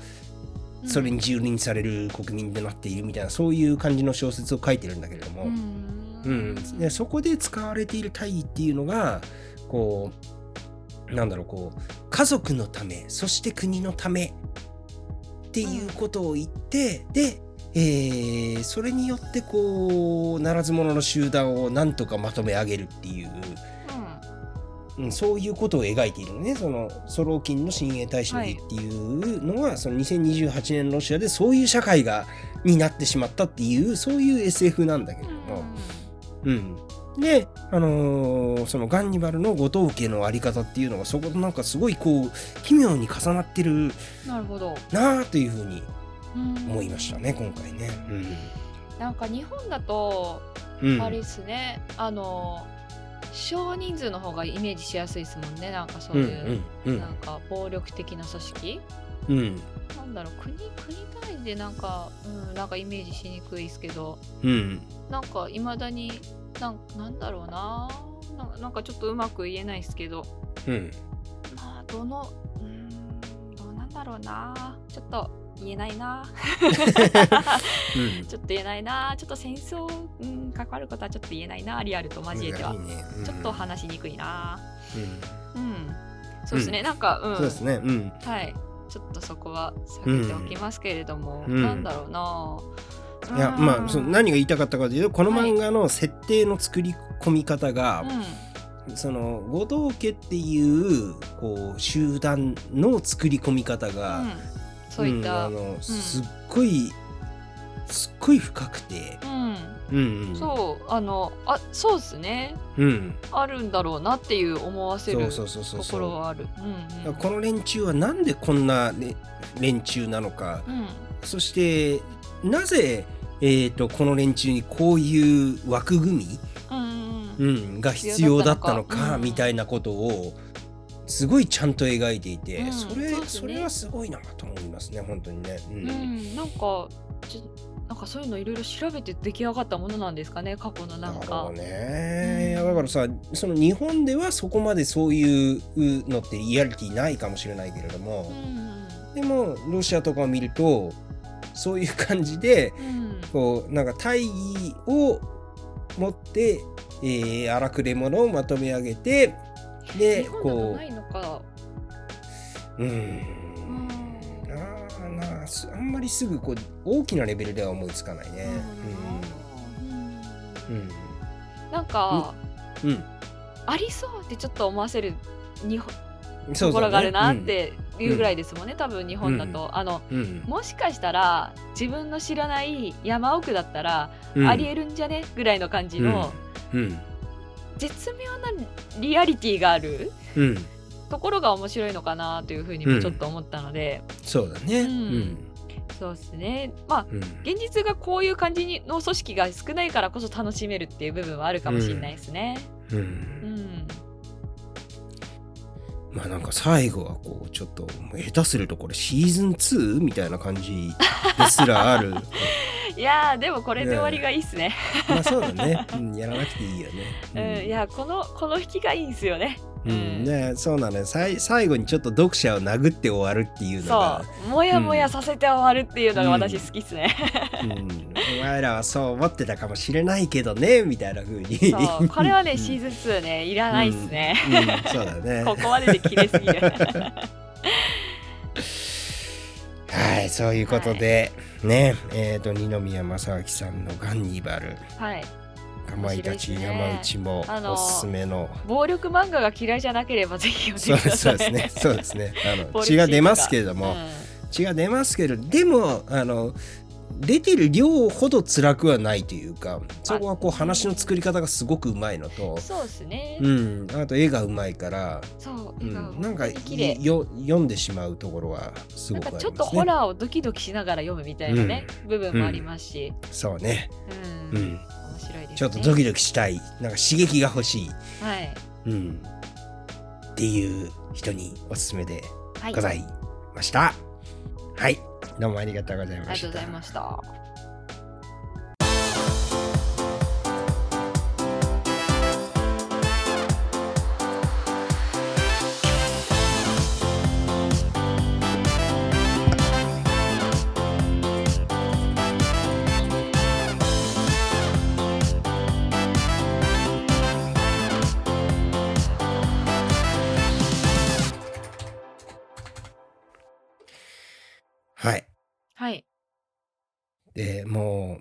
Speaker 1: それに蹂躙される国民となっているみたいなそういう感じの小説を書いてるんだけれども、
Speaker 2: うん。
Speaker 1: うん、でそこで使われている大義っていうのがこうなんだろうこう家族のためそして国のためっていうことを言って、で、えーそれによってこうならず者の集団をなんとかまとめ上げるっていう、うん、そういうことを描いているのね。そのソローキンの親衛隊士の日っていうのは、その2028年のロシアでそういう社会がになってしまったっていうそういう SF なんだけれども。うん、で、あのーそのガンニバルの後藤家のあり方っていうのがそことなんかすごいこう奇妙に重なってる
Speaker 2: なるほど。
Speaker 1: なあというふうに
Speaker 2: うん。
Speaker 1: 思いましたね今回ね。
Speaker 2: なんか日本だと
Speaker 1: うん、
Speaker 2: あれですね、あの少人数の方がイメージしやすいですもんね。なんかそう
Speaker 1: うん
Speaker 2: いう、
Speaker 1: うん。
Speaker 2: なんか暴力的な組織。
Speaker 1: うん。うん
Speaker 2: なんだろう国国単位でなんか、うん、なんかイメージしにくいですけど。
Speaker 1: うん。
Speaker 2: なんかいまだになんなんだろうな。なんなんかちょっとうまく言えないですけど。
Speaker 1: うん。
Speaker 2: まあどのうーんどうなんだろうな。ちょっと言えないな。
Speaker 1: うん。
Speaker 2: ちょっと言えないな。ちょっと戦争、うん、関わることはちょっと言えないな。リアルと交えては、
Speaker 1: ね。うん。
Speaker 2: ちょっと話しにくいな。
Speaker 1: うん。
Speaker 2: うん。そうですね、なんかうん。
Speaker 1: そうですね。うん。
Speaker 2: はい。ちょっとそこは避けておきますけれども、
Speaker 1: うん。
Speaker 2: なんだろうない
Speaker 1: や
Speaker 2: うん。
Speaker 1: まあその何が言いたかったかというとこの漫画の設定の作り込み方が、その後藤家っていうこう集団の作り込み方
Speaker 2: うん
Speaker 1: が、
Speaker 2: うん。そういった、
Speaker 1: うんあのすっごいすっごい深くて、
Speaker 2: うん。
Speaker 1: ううんうん。
Speaker 2: そうあのあそうっすね。
Speaker 1: うん。
Speaker 2: あるんだろうなっていう思わせると。ころはある。うんうん。
Speaker 1: この連中はなんでこんな、ね、連中なのか。
Speaker 2: うん。
Speaker 1: そしてなぜ、えー、とこの連中にこういう枠組み、
Speaker 2: うん
Speaker 1: が必要だったの
Speaker 2: か
Speaker 1: みたいなことをすごいちゃんと描いていて、
Speaker 2: うん
Speaker 1: それ
Speaker 2: ね。
Speaker 1: それはすごいなと思いますね本当にね。う
Speaker 2: うん。ん、なんかなんかそういうのいろいろ調べて出来上がったものなんですかね過去のなんか。
Speaker 1: ね、
Speaker 2: うん。
Speaker 1: だからさその日本ではそこまでそういうのってリアリティないかもしれないけれども。
Speaker 2: う、ん。
Speaker 1: でもロシアとかを見るとそういう感じで
Speaker 2: うん。
Speaker 1: こうなんか大義を持って、えー荒くれ者をまとめ上げてでこ。ううん
Speaker 2: うん。
Speaker 1: あーなあんまりすぐこう大きなレベルでは思いつかないね。
Speaker 2: うん。
Speaker 1: うん。
Speaker 2: なんか、
Speaker 1: うん。うん。
Speaker 2: ありそうってちょっと思わせる日本
Speaker 1: そう
Speaker 2: ところがあるなっていうぐらいですもんね、多分日本だと、
Speaker 1: う
Speaker 2: あの
Speaker 1: うん。
Speaker 2: もしかしたら自分の知らない山奥だったら、
Speaker 1: うん。
Speaker 2: ありえるんじゃね？ぐらいの感じの、
Speaker 1: うん。
Speaker 2: 絶妙なリアリティがある
Speaker 1: うん。
Speaker 2: ところが面白いのかなというふうにもちょっと思ったので、
Speaker 1: そうだね。
Speaker 2: うん。そうですね。まあ
Speaker 1: うん。
Speaker 2: 現実がこういう感じの組織が少ないからこそ楽しめるっていう部分はあるかもしれないですね。
Speaker 1: うん。
Speaker 2: うん、
Speaker 1: まあなんか最後はこうちょっと下手するとこれシーズン 2? みたいな感じですらある
Speaker 2: いやーでもこれで終わりがいいっすね。
Speaker 1: まあそうだね、うん、やらなくていいよ
Speaker 2: うん
Speaker 1: ね、
Speaker 2: いやこのこの引きがいいんすよね。
Speaker 1: うん。うんねそうなのい最後にちょっと読者を殴って終わるっていうの
Speaker 2: そ
Speaker 1: が
Speaker 2: う。もやもやさせて終わるっていうのが私好きっすね。
Speaker 1: うん、お前らはそう思ってたかもしれないけどねみたいな風に。
Speaker 2: そう。これはね
Speaker 1: うん。
Speaker 2: シーズン2ねいらないっすね。
Speaker 1: うん。うん。そうだね。
Speaker 2: ここまでで綺麗すぎる。
Speaker 1: はいそういうことで、ねえっ、と二宮正明さんの「ガンニバル」
Speaker 2: はい。
Speaker 1: かまいたち、
Speaker 2: ね。
Speaker 1: 山内もおすすめの。
Speaker 2: 暴力漫画が嫌いじゃなければぜひ読ん
Speaker 1: そうです。
Speaker 2: でください。
Speaker 1: そうですね。そうですね。あの 血が出ますけれども、
Speaker 2: うん。
Speaker 1: 血が出ますけどでもあの出てる量ほど辛くはないというかそこはこう話の作り方がすごくうまいのと、
Speaker 2: そうですね。
Speaker 1: うん、あと絵がうまいから、
Speaker 2: そう、
Speaker 1: うん、なんかよ読んでしまうところはすごくありますね。
Speaker 2: かちょっとホラーをドキドキしながら読むみたいなね、部分もありますし、
Speaker 1: そうね、
Speaker 2: うん、
Speaker 1: うん、
Speaker 2: 面白いですね。
Speaker 1: ちょっとドキドキしたいなんか刺激が欲しい、
Speaker 2: はい、
Speaker 1: うん、っていう人におすすめで
Speaker 2: はい、
Speaker 1: ございました。はい、どうもありがとうござい
Speaker 2: あ
Speaker 1: ました。
Speaker 2: りがとうございました。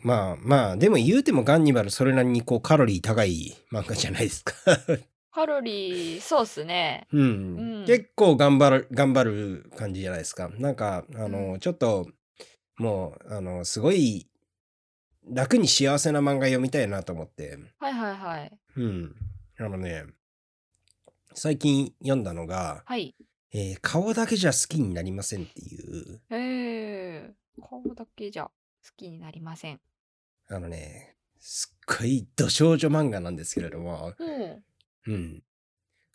Speaker 1: まあまあでも言うてもガンニバルそれなりにこうカロリー高い漫画じゃないですか。
Speaker 2: カロリー、そうっすね。
Speaker 1: うん
Speaker 2: うん
Speaker 1: 結構頑張る頑張る感じじゃないですか。なんかあの、
Speaker 2: うん
Speaker 1: ちょっともうあのすごい楽に幸せな漫画読みたいなと思って。
Speaker 2: はいはいはい。
Speaker 1: うん。あのね最近読んだのが、
Speaker 2: はい。
Speaker 1: えー顔だけじゃ好きになりませんっていう
Speaker 2: へえ、顔だけじゃ好きになりません。
Speaker 1: あのねすっごい土少女漫画なんですけれども、
Speaker 2: うん、
Speaker 1: うん。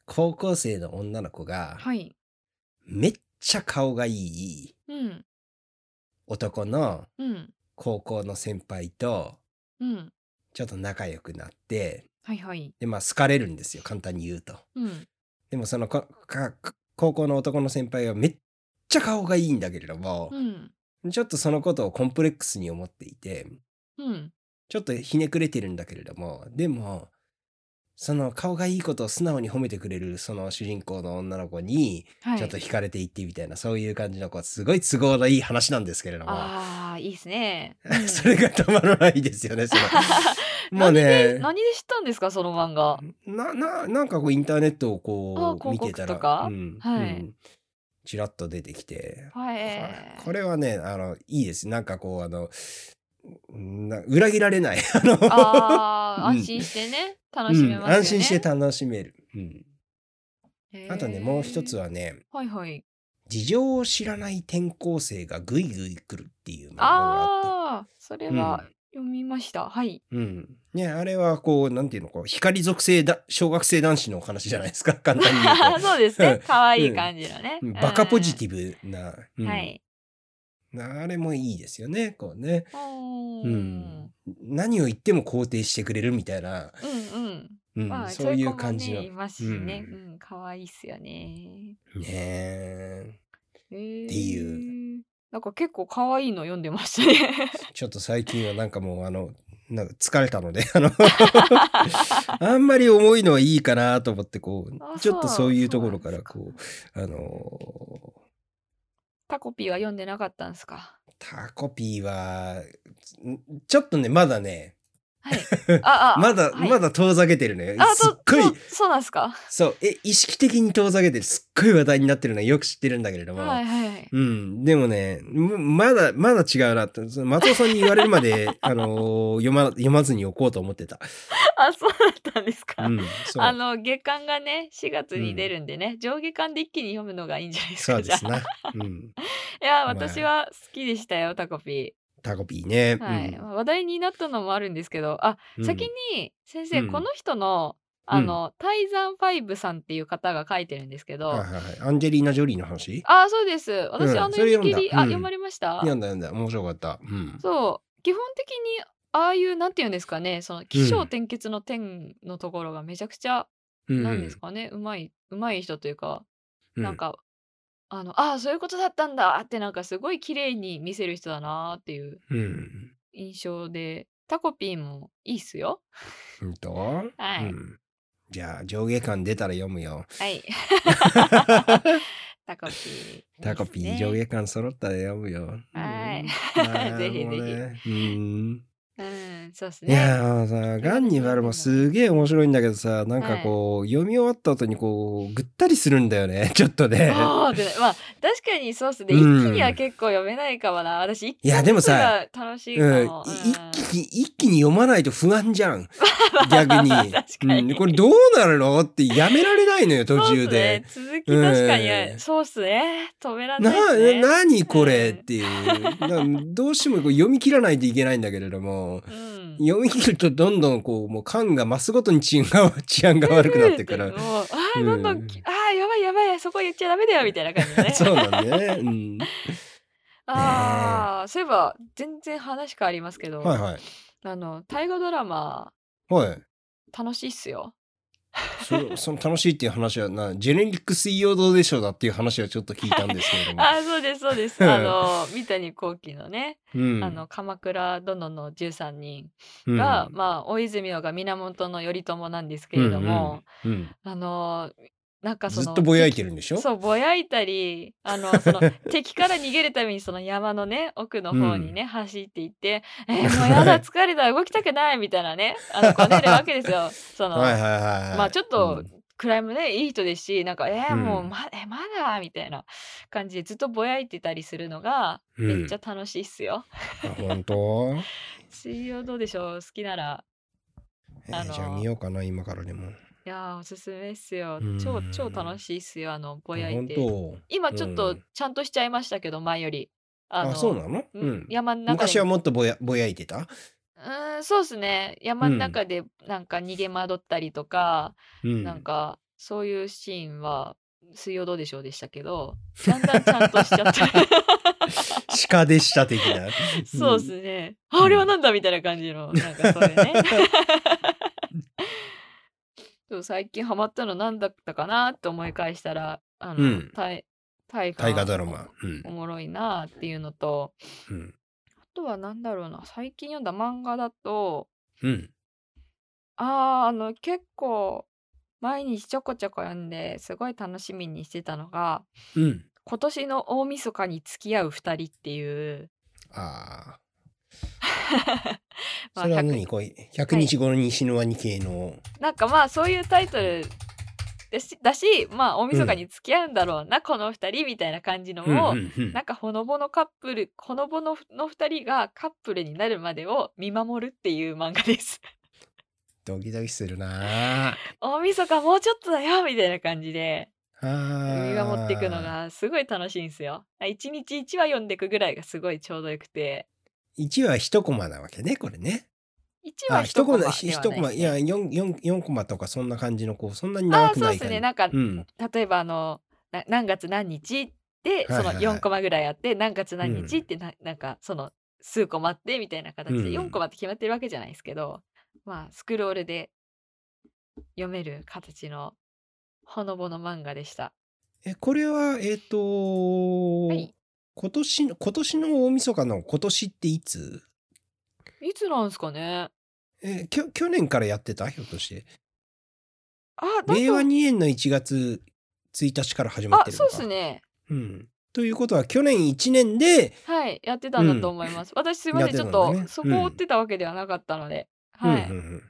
Speaker 1: 高校生の女の子が、
Speaker 2: はい。
Speaker 1: めっちゃ顔がいい
Speaker 2: うん、
Speaker 1: 男の
Speaker 2: うん、
Speaker 1: 高校の先輩と、
Speaker 2: うん。
Speaker 1: ちょっと仲良くなって、
Speaker 2: はいはい。
Speaker 1: で、まあ、好かれるんですよ、簡単に言うと。
Speaker 2: うん、
Speaker 1: でも、その高校の男の先輩はめっちゃ顔がいいんだけれども
Speaker 2: う、ん、
Speaker 1: ちょっとそのことをコンプレックスに思っていて、
Speaker 2: うん。
Speaker 1: ちょっとひねくれてるんだけれども、でも、その顔がいいことを素直に褒めてくれるその主人公の女の子に
Speaker 2: はい。
Speaker 1: ちょっと惹かれていってみたいな、そういう感じのこうすごい都合のいい話なんですけれども、
Speaker 2: ああ、いいですね。うん
Speaker 1: それがたまらないですよねその もう
Speaker 2: 何で
Speaker 1: ね
Speaker 2: 何で知ったんですかその漫画？
Speaker 1: なななんかこうインターネットをこ
Speaker 2: あ
Speaker 1: う見てたらうん
Speaker 2: はい
Speaker 1: うんちらっと出てきて、
Speaker 2: はい。
Speaker 1: これはねあのいいですなんかこうあのな裏切られない。あの
Speaker 2: あ安心してね、楽しめますよね。
Speaker 1: うん安心して楽しめる。うん。あとね、もう一つ。はね、
Speaker 2: はいはい。
Speaker 1: 事情を知らない転校生がぐいぐい来るっていう漫画があ
Speaker 2: ああ、それ
Speaker 1: って。
Speaker 2: は読みました。はい。
Speaker 1: うん。うん。ね、あれはこう、なんていうの、こう、光属性だ、小学生男子のお話じゃないですか。簡単に言うと。
Speaker 2: そうですね。可愛い感じのね。
Speaker 1: うんバカポジテ
Speaker 2: ィ
Speaker 1: ィブな、うん
Speaker 2: はい。
Speaker 1: あれもいいですよね、こうね。うん。何を言っても肯定してくれるみたいな、
Speaker 2: うんうん。
Speaker 1: うん
Speaker 2: まあ、
Speaker 1: そういう感じの。
Speaker 2: ねいますしね。
Speaker 1: う
Speaker 2: うん、可愛いっすよね。
Speaker 1: ねえ。
Speaker 2: えー、
Speaker 1: っていう。
Speaker 2: なんか結構可愛いの読んでましたね。
Speaker 1: ちょっと最近はなんかもうあの、なんか疲れたので、あの、あんまり重いのはいいかなと思って、こ
Speaker 2: あ
Speaker 1: う、ちょっと
Speaker 2: そう
Speaker 1: いうところから、こう、あの
Speaker 2: タコピーは読んでなかったんですか？
Speaker 1: タコピーは、ちょっとね、まだね、
Speaker 2: はい。あ、あ、
Speaker 1: まだ、
Speaker 2: はい
Speaker 1: まだ遠ざけてるね。
Speaker 2: あ、
Speaker 1: すっ
Speaker 2: と、
Speaker 1: ごい
Speaker 2: そう、なんですか？
Speaker 1: そう、え、意識的に遠ざけてる、すっごい話題になってるのはよく知ってるんだけれども、
Speaker 2: はいはい。
Speaker 1: うん、でもね、むまだ、まだ違うなって、松尾さんに言われるまで、あのー読ま、読まずにおこうと思ってた。
Speaker 2: あ、そうだったんですか？
Speaker 1: うん。
Speaker 2: あの月間がね4月に出るんでね、上下巻で一気に読むのがいいんじゃないですか
Speaker 1: そうですな。うん。
Speaker 2: いや私は好きでしたよタコピ
Speaker 1: タコピーね。
Speaker 2: ー、はい。
Speaker 1: うん。
Speaker 2: まあ話題になったのもあるんですけどあ、
Speaker 1: うん。
Speaker 2: 先に先生、
Speaker 1: うん。
Speaker 2: この人のあの、タイザンファイブさんっていう方が書いてるんですけど、
Speaker 1: はいはいはい。アンジェリーナ・ジョリーの話？
Speaker 2: あそうです。私、
Speaker 1: うん。
Speaker 2: あの読み切り、あ
Speaker 1: 読んだうん。
Speaker 2: 読まれました？
Speaker 1: 読んだ読んだ。面白かった。うん。
Speaker 2: そう。基本的にああいうなんていうんですかねその起承転結の点のところがめちゃくちゃ
Speaker 1: うん。
Speaker 2: なんですかね、うまいうまい人というか、
Speaker 1: うん。
Speaker 2: なんかあのああそういうことだったんだってなんかすごい綺麗に見せる人だなっていう
Speaker 1: うん。
Speaker 2: 印象でタコピーもいいっすよ。
Speaker 1: うんと
Speaker 2: はい。
Speaker 1: うん。じゃあ、上下巻出たら読むよ。
Speaker 2: はい。タコピー、
Speaker 1: タコピー、上下巻揃ったら読むよ。
Speaker 2: はい。
Speaker 1: うん。まあ
Speaker 2: ぜひぜひ。
Speaker 1: もうねうん。
Speaker 2: うん。そうっす
Speaker 1: い
Speaker 2: ね
Speaker 1: やーさ、ガンニバルもすげえ面白いんだけどさ、なんかこう、読み終わった後にこう、ぐったりするんだよね、ちょっとね。
Speaker 2: そうでまあ確かにそうっすね、
Speaker 1: うん。
Speaker 2: 一気には結構読めないかもな。私一
Speaker 1: いやでもさ
Speaker 2: が楽しい
Speaker 1: うん、い
Speaker 2: かも、
Speaker 1: 一気に、一気に読まないと不安じゃん。逆に。
Speaker 2: 確かに。
Speaker 1: うん、これどうなるのってやめられないのよ、途中で。
Speaker 2: そうっすね、続き確かに、
Speaker 1: うん。
Speaker 2: そうっすね。止めらんな
Speaker 1: な、
Speaker 2: いっすね。
Speaker 1: なにこれ
Speaker 2: うん
Speaker 1: っていう。などうしてもこう読み切らないといけないんだけれども、
Speaker 2: うん
Speaker 1: 読み切るとどんどんこう、もう感が増すごとに治安が治安が悪くなってくる。
Speaker 2: も うあー
Speaker 1: うん
Speaker 2: どんどんき、あーやばいやばいそこ言っちゃダメだよみたいな感じでね
Speaker 1: そうなんだね。うん。
Speaker 2: ああそういえば全然話変わりますけど、
Speaker 1: はいはい。
Speaker 2: あの大河ドラマ
Speaker 1: はい。
Speaker 2: 楽しいっすよ
Speaker 1: そその楽しいっていう話はな、ジェネリック水曜どうでしょうだっていう話はちょっと聞いたんですけれども。
Speaker 2: あーそうですそうですあの三谷幸喜のね、
Speaker 1: うん。
Speaker 2: あの鎌倉殿の13人
Speaker 1: うん
Speaker 2: が、まあ大泉洋が源頼朝なんですけれども、
Speaker 1: うんうん
Speaker 2: あのなんかその
Speaker 1: ずっとぼやいてるんでしょ？
Speaker 2: そうぼやいたりあのその 敵から逃げるためにその山のね奥の方にね、走っていって「えーもうやだ 疲れた動きたくない」みたいなねあのこねるわけですよ。その
Speaker 1: はいはいはい。
Speaker 2: まあちょっと
Speaker 1: うん
Speaker 2: クライムねいい人ですしなんか「えー、
Speaker 1: うん
Speaker 2: もうまえまだ?」みたいな感じでずっとぼやいてたりするのが
Speaker 1: うん
Speaker 2: めっちゃ楽しいっすよ。
Speaker 1: あ本当？
Speaker 2: 水曜どうでしょう？好きなら
Speaker 1: えー
Speaker 2: あの
Speaker 1: じゃあ見ようかな、今からでも。
Speaker 2: いやーおすすめっすよ。
Speaker 1: うん。
Speaker 2: 超超楽しいっすよあのぼやい
Speaker 1: 本
Speaker 2: て
Speaker 1: 当？
Speaker 2: 今ちょっと
Speaker 1: うん。
Speaker 2: ちゃんとしちゃいましたけど前より。あ
Speaker 1: そうなの？
Speaker 2: う
Speaker 1: うん。ん。
Speaker 2: 山の中で。
Speaker 1: 昔はもっとぼやぼやいてた？
Speaker 2: うーんそうですね。山の中でなんか逃げ惑ったりとか、
Speaker 1: うん。
Speaker 2: なんかそういうシーンは「水曜どうでしょう」でしたけどだんだんちゃんとしちゃって
Speaker 1: 鹿でした的な。
Speaker 2: そうですね、ああれはなんだみたいな感じのなんかそういうね そう最近ハマったの何だったかなって思い返したらあの、
Speaker 1: うん
Speaker 2: 大大河
Speaker 1: ドラマ。うん
Speaker 2: お。もろいなっていうのと
Speaker 1: うん。
Speaker 2: あとはなんだろうな最近読んだ漫画だと
Speaker 1: うん。
Speaker 2: あーあの結構毎日ちょこちょこ読んですごい楽しみにしてたのが
Speaker 1: うん。
Speaker 2: 今年の大晦日に付き合う二人っていう
Speaker 1: ああ。
Speaker 2: まあ
Speaker 1: それは
Speaker 2: 100
Speaker 1: 何？こう100日後に死ぬワニ系の。
Speaker 2: なんかまあそういうタイトルだしだしまあ大晦日に付き合うんだろうな、この二人みたいな感じのを、
Speaker 1: うんうんうん。
Speaker 2: なんかほのぼのカップルほのぼのの二人がカップルになるまでを見守るっていう漫画です。
Speaker 1: ドキドキするな。あ
Speaker 2: 大晦日もうちょっとだよみたいな感じで。見守っていくのがすごい楽しいんですよ。一日一話読んでいくぐらいがすごいちょうどよくて
Speaker 1: 1は1コマなわけねこれね。
Speaker 2: 1話
Speaker 1: あ一
Speaker 2: 1コマでは
Speaker 1: 1
Speaker 2: ない
Speaker 1: コマいや
Speaker 2: ですね
Speaker 1: 4, 4, 4コマとかそんな感じのこうそんなに
Speaker 2: あ
Speaker 1: 長
Speaker 2: あそうですね。なんか、
Speaker 1: うん。
Speaker 2: 例えばあのな何月何日でその
Speaker 1: はいはいはい。
Speaker 2: 4コマぐらいあって、何月何日ってな,、なんかその数コマってみたいな形で
Speaker 1: うん。
Speaker 2: 4コマって決まってるわけじゃないですけど、まあスクロールで読める形のほのぼの漫画でした。
Speaker 1: えこれはえっ、と、
Speaker 2: はい
Speaker 1: 今年の今年の大晦日の今年っていつ？
Speaker 2: いつなんですかね。
Speaker 1: えきょ去年からやってた？ひょっとして。
Speaker 2: あだと
Speaker 1: 令和2年の1月1日から始まっ
Speaker 2: あそう
Speaker 1: てるのか。
Speaker 2: ですね。
Speaker 1: うん、ということは去年1年で、
Speaker 2: はいやってたんだと思います。私すいません、ちょっ
Speaker 1: やってたんだね。
Speaker 2: とそこを追ってたわけではなかったので、はい、
Speaker 1: うんうんうん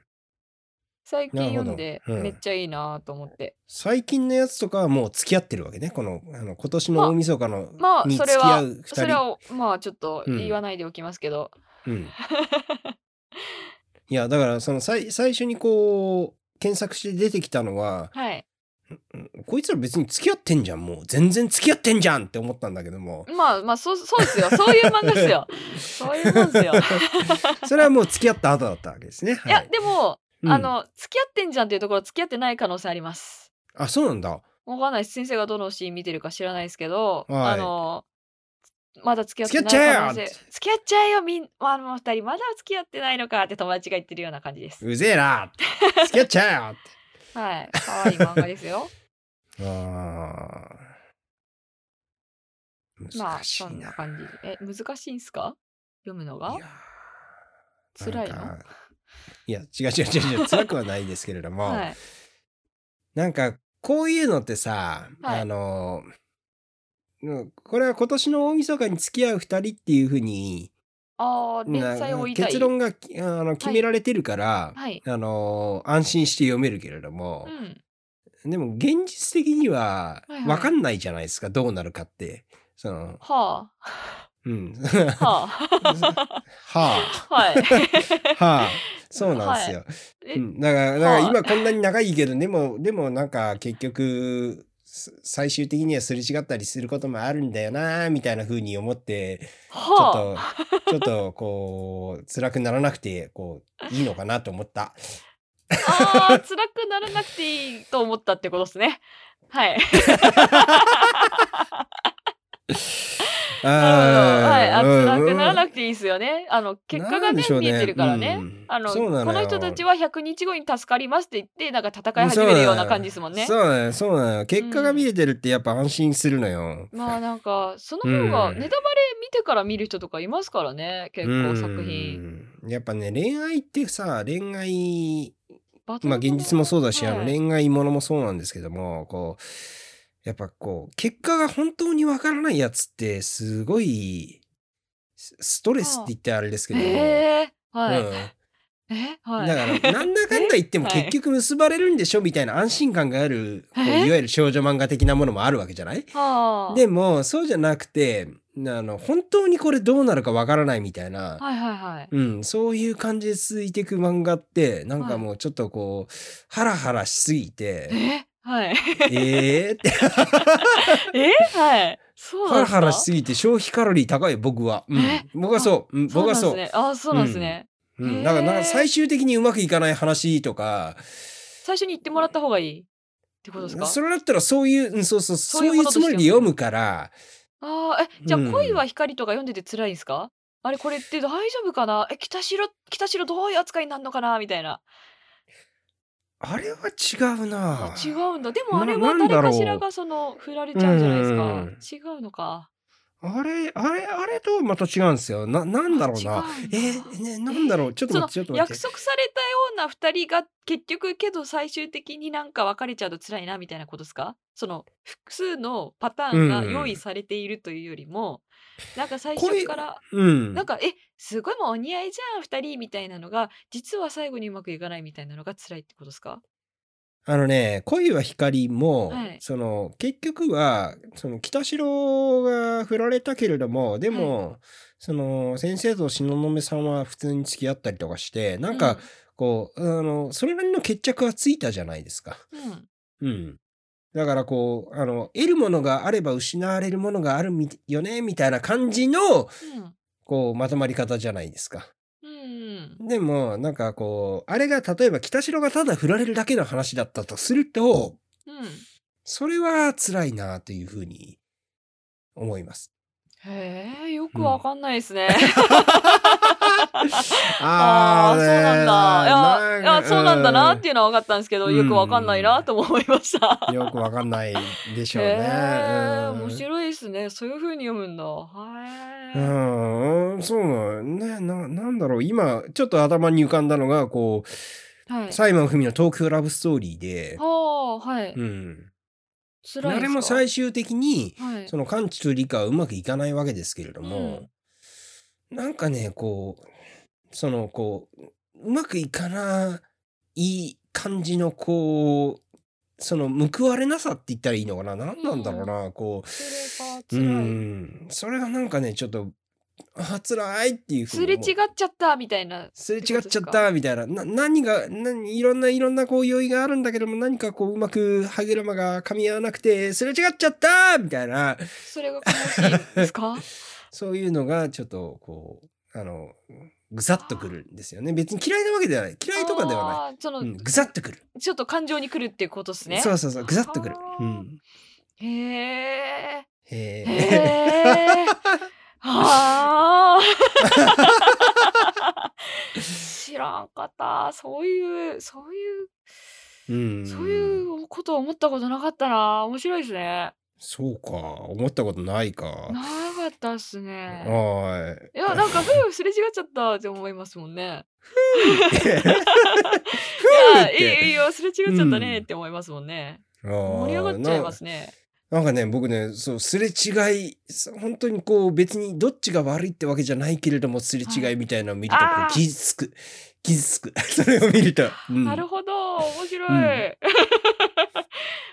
Speaker 2: 最近読んでめっちゃいいなと思って。
Speaker 1: 最近のやつとかはもう付き合ってるわけねこのあの今年の大晦日の、
Speaker 2: まあ
Speaker 1: に
Speaker 2: それは
Speaker 1: 付き合う2人。
Speaker 2: それはまあちょっと
Speaker 1: うん
Speaker 2: 言わないでおきますけど、
Speaker 1: うん、いやだからその最最初にこう検索して出てきたのは
Speaker 2: はい。
Speaker 1: うんこいつら別に付き合ってんじゃんもう全然付き合ってんじゃんって思ったんだけども。
Speaker 2: まあまあそうそうですよ。そういう漫画ですよ。そういうもんですよ。
Speaker 1: それはもう付き合った後だったわけですね。はい
Speaker 2: やでも、
Speaker 1: うん。
Speaker 2: あの付き合ってんじゃんっていうところ付き合ってない可能性あります。
Speaker 1: あそうなんだ。
Speaker 2: わかんない先生がどのシーン見てるか知らないですけど、
Speaker 1: はい。
Speaker 2: あのまだ付き合ってない
Speaker 1: 付き合っちゃえよ
Speaker 2: 可能性。付き合っちゃえよみんあの二人。まだ付き合ってないのかって友達が言ってるような感じです。
Speaker 1: うぜえな付き合っちゃえよ。
Speaker 2: はい。可愛い漫画ですよ。
Speaker 1: あー。
Speaker 2: まあ。そんな感じえ難しいんすか？読むのが？辛いの？
Speaker 1: いや違う違う違う違う 辛くはないですけれども、
Speaker 2: はい。
Speaker 1: なんかこういうのってさ、
Speaker 2: はい。
Speaker 1: あのうんこれは今年の大晦日に付き合う二人っていうふうに
Speaker 2: あ
Speaker 1: 結論がきあの決められてるから、
Speaker 2: はい。
Speaker 1: あの安心して読めるけれども
Speaker 2: う、ん。
Speaker 1: でも現実的には
Speaker 2: はいはい。
Speaker 1: 分かんないじゃないですか、どうなるかって。その
Speaker 2: は
Speaker 1: うん、
Speaker 2: あ。は
Speaker 1: は
Speaker 2: あ
Speaker 1: あ。
Speaker 2: はい。
Speaker 1: はあそうなんですよ。
Speaker 2: え
Speaker 1: うん、だからだから
Speaker 2: はあ
Speaker 1: 今こんなに長いけどでもでもなんか結局す最終的にはすれ違ったりすることもあるんだよなみたいな風に思ってちょっ
Speaker 2: はあ
Speaker 1: とちょっとこう辛くならなくてこういいのかなと思った。
Speaker 2: あー辛くならなくていいと思ったってことですね。はい はい。あ辛くならな
Speaker 1: く
Speaker 2: くていいですよね。あの結果がね見えてるからね、あの
Speaker 1: そうなのよ。
Speaker 2: この人たちは100日後に助かりますって言ってなんか戦い始めるような感じですもんね。
Speaker 1: そうなのよ。そうなのよ。結果が見えてるってやっぱ安心するのよ。
Speaker 2: まあなんかその方が
Speaker 1: うん。
Speaker 2: ネタバレ見てから見る人とかいますからね。結構作品。
Speaker 1: うん。やっぱね恋愛ってさ恋愛まあ現実もそうだし、あの
Speaker 2: はい。
Speaker 1: 恋愛ものもそうなんですけどもこうやっぱこう結果が本当にわからないやつってすごいスストレスって言ってあれですけど。
Speaker 2: えはい、
Speaker 1: うん。
Speaker 2: えはい。
Speaker 1: だから なんだかんだ言っても
Speaker 2: え
Speaker 1: 結局結ばれるんでしょみたいな安心感がある、こう
Speaker 2: え
Speaker 1: いわゆる少女漫画的なものもあるわけじゃない
Speaker 2: はあ
Speaker 1: でもそうじゃなくてあの本当にこれどうなるかわからないみたいな、
Speaker 2: はいはいはい
Speaker 1: うん、そういう感じで続いていく漫画ってなんかもうちょっとこうハラハラしすぎて
Speaker 2: えはい。
Speaker 1: えー。っ て
Speaker 2: えはい。そう
Speaker 1: ハラハラしすぎて消費カロリー高い僕は、うん。
Speaker 2: え？
Speaker 1: 僕はそう、うん、僕はそう。
Speaker 2: なんですね。あそうなんですね、
Speaker 1: うん、だからなんか最終的にうまくいかない話とか。
Speaker 2: 最初に言ってもらった方がいいってことですか？
Speaker 1: それだったらそういう、うん、そうそう。
Speaker 2: そ
Speaker 1: そうういうつもりで読むから。
Speaker 2: ああえじゃあ
Speaker 1: うん
Speaker 2: 恋は光とか読んでて辛いんですか、あれこれって大丈夫かな？え北城北城どういう扱いになるのかな？みたいな
Speaker 1: あれは違うな。
Speaker 2: あ違うんだ。でもあれ
Speaker 1: な
Speaker 2: は誰かしらがその振られちゃうじゃないですか。
Speaker 1: うん
Speaker 2: 違うのか。
Speaker 1: あれあれあれとはまた違うんですよ。ななんだろうな。
Speaker 2: うんだ。
Speaker 1: ーね、なんだろう。ちょっと待ってちょっと待
Speaker 2: 約
Speaker 1: って。
Speaker 2: 束されたような二人が結局けど最終的になんか別れちゃうと辛いなみたいなことですか？その複数のパターンが用意されているというよりも、なんか最初から
Speaker 1: うん。
Speaker 2: なんかえすごいもうお似合いじゃん二人みたいなのが実は最後にうまくいかないみたいなのが辛いってことですか？
Speaker 1: あのね、恋は光も、
Speaker 2: はい。
Speaker 1: その、結局は、その、北城が振られたけれども、でも、その、先生と東雲さんは普通に付き合ったりとかして、なんか、こう、あの、それなりの決着はついたじゃないですか。
Speaker 2: うん、
Speaker 1: うん。だからこう、あの、得るものがあれば失われるものがあるみよね、みたいな感じの、
Speaker 2: うん、
Speaker 1: こう、まとまり方じゃないですか。
Speaker 2: うん、
Speaker 1: でも、なんかこう、あれが例えば北城がただ振られるだけの話だったとすると、
Speaker 2: うん。
Speaker 1: それは辛いなというふうに思います。
Speaker 2: へえ、よくわかんないですね。
Speaker 1: あ
Speaker 2: ああ、そうなんだ。いや、いや、そうなんだなって
Speaker 1: い
Speaker 2: いうのは分かったんですけど、
Speaker 1: うん
Speaker 2: よくわかんないなとも思いました。
Speaker 1: うん。よくわかんないでしょうね。
Speaker 2: 面白いですね。そういう風に読むんだ。はい。
Speaker 1: うん、そうなのね。な、なんだろう。今、ちょっと頭に浮かんだのが、こ
Speaker 2: はい。
Speaker 1: う、サイモン・フミの東京ラブストーリーで、
Speaker 2: はあ、はい。
Speaker 1: うん。
Speaker 2: 辛いですか？
Speaker 1: あれも最終的に、
Speaker 2: はい。
Speaker 1: その完治と理科はうまくいかないわけですけれども、なんかね、こう、その、こう、うまくいかない感じの、こう、その報われなさって言ったらいいのかな？何なんだろうな、こう、う
Speaker 2: それが辛い。
Speaker 1: ん、それがなんかね、ちょっと、あ、辛いっていうふう
Speaker 2: すれ違っちゃったみたいな。
Speaker 1: すれ違っちゃったみたいな。な何が、何、いろんないろんなこう用意があるんだけども、何かこううまく歯車が噛み合わなくて、すれ違っちゃったみたいな、
Speaker 2: それが悲しいですか？
Speaker 1: そういうのがちょっとこう、あの、ぐさっとくるんですよね。別に嫌いなわけではない。嫌いとかではない。
Speaker 2: その、
Speaker 1: うん、ぐさっとくる。
Speaker 2: ちょっと感情に来るっていうことですね。
Speaker 1: そうそうそう、ぐさっとくる。うん。
Speaker 2: へえ。
Speaker 1: へ
Speaker 2: へ
Speaker 1: え。
Speaker 2: え。はあ。知らんかった。そういう、そういう、
Speaker 1: うん。
Speaker 2: そういうことを思ったことなかったな。面白いですね。
Speaker 1: そうか。思ったことないか。
Speaker 2: なかったっすね。
Speaker 1: はい
Speaker 2: や、なんか、ふう、すれ違っちゃったって思いますもんね。
Speaker 1: い。
Speaker 2: いや、
Speaker 1: って
Speaker 2: いいよいいよ、すれ違っちゃったねって思いますもんね。盛
Speaker 1: 盛
Speaker 2: り上がっちゃいますね。
Speaker 1: なんかね、僕ね、そう、すれ違い、本当にこう、別にどっちが悪いってわけじゃないけれども、すれ違いみたいなのを見ると、傷つく。傷つく。それを見ると。うん
Speaker 2: なるほど、面白い。
Speaker 1: うん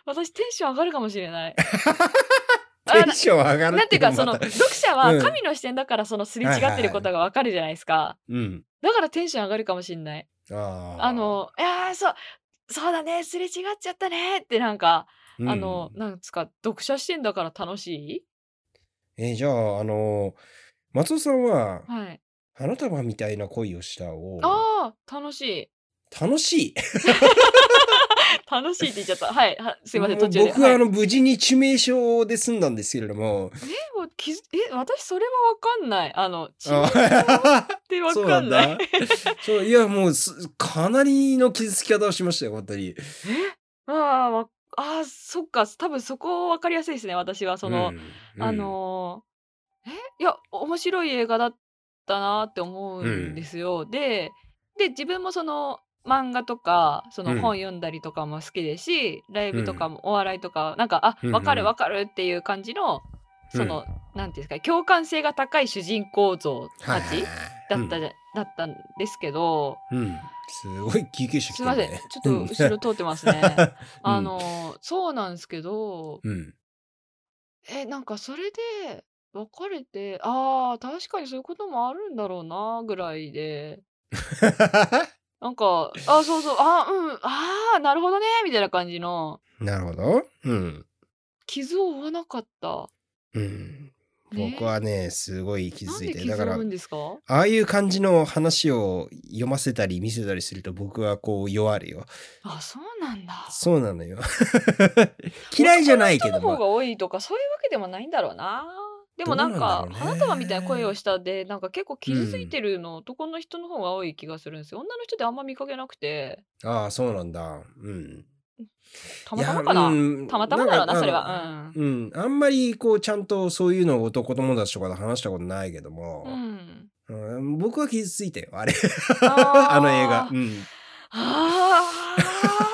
Speaker 2: 私、テンション上がるかもしれない。あ
Speaker 1: テンション上がる
Speaker 2: なんていうか、その、読者は
Speaker 1: うん
Speaker 2: 神の視点だから、そのすれ違ってることがわかるじゃないですか。
Speaker 1: うん。
Speaker 2: だからテンション上がるかもしれない。
Speaker 1: あー
Speaker 2: あ、の、いやー、そう、そうだね、すれ違っちゃったねってなんか、
Speaker 1: うん
Speaker 2: あの、なんですか、読者視点だから楽しい？
Speaker 1: えーじゃあ、あの、松尾さんは、
Speaker 2: はい。
Speaker 1: 花束みたいな恋をしたを、
Speaker 2: ああ、楽しい。
Speaker 1: 楽しい？
Speaker 2: 楽しいって言っちゃった。はい。はすいません、途中で。
Speaker 1: 僕は、
Speaker 2: はい
Speaker 1: あの、無事に致命傷で済んだんですけれども、
Speaker 2: え、もう気づえ、私それはわかんない。あの、致命
Speaker 1: あ
Speaker 2: 傷ってわかんない。
Speaker 1: だ。そう、いや、もうす、かなりの傷つき方をしましたよ、本当に。
Speaker 2: ああ、わあー、そっか。多分そこ分かりやすいですね、私は。その、
Speaker 1: うん
Speaker 2: あ、のーえいや、面白い映画だったなって思うんですよ。で、で、自分もその、漫画とか、その
Speaker 1: うん
Speaker 2: 本読んだりとかも好きですし、ライブとかもお笑いとか、なんか、あ、
Speaker 1: うん
Speaker 2: わかる
Speaker 1: うん
Speaker 2: わかるっていう感じの、
Speaker 1: うん
Speaker 2: その、なんていうんですか、共感性が高い主人公像たちだったじゃ、だったんですけど、
Speaker 1: うん。うんすごい救急車来て
Speaker 2: すいません、
Speaker 1: るね。
Speaker 2: ちょっと後ろ通ってますね。
Speaker 1: うん
Speaker 2: あの、そうなんですけど、
Speaker 1: うん。
Speaker 2: え、なんかそれで別れて、ああ、確かにそういうこともあるんだろうなぐらいで、なんか、あ、そうそう、あ、うん、ああ、なるほどね、みたいな感じの
Speaker 1: なるほど。うん。
Speaker 2: 傷を負わなかった。
Speaker 1: うん。
Speaker 2: ね
Speaker 1: 僕はね、すごい気づいて、だから、ああいう感じの話を読ませたり見せたりすると僕はこう弱るよ。
Speaker 2: あ、そうなんだ。
Speaker 1: そうなのよ。嫌いじゃないけども。
Speaker 2: 方が多いとか、そういうわけでもないんだろうな。でもなんか、花束みたいな声をしたで、なんか結構傷ついてるの、男の人の方が多い気がするんですよ。女の人ってあんま見かけなくて、
Speaker 1: ああ、そうなんだ。うん。
Speaker 2: たまたまかな？
Speaker 1: うん
Speaker 2: たまたまだろうな、それは。
Speaker 1: うん。あんまりこうちゃんとそういうのを男友達とかで話したことないけども
Speaker 2: うん。う、ん。
Speaker 1: うん僕は傷ついたよ、あれ。
Speaker 2: あ
Speaker 1: の映画。うん。
Speaker 2: あ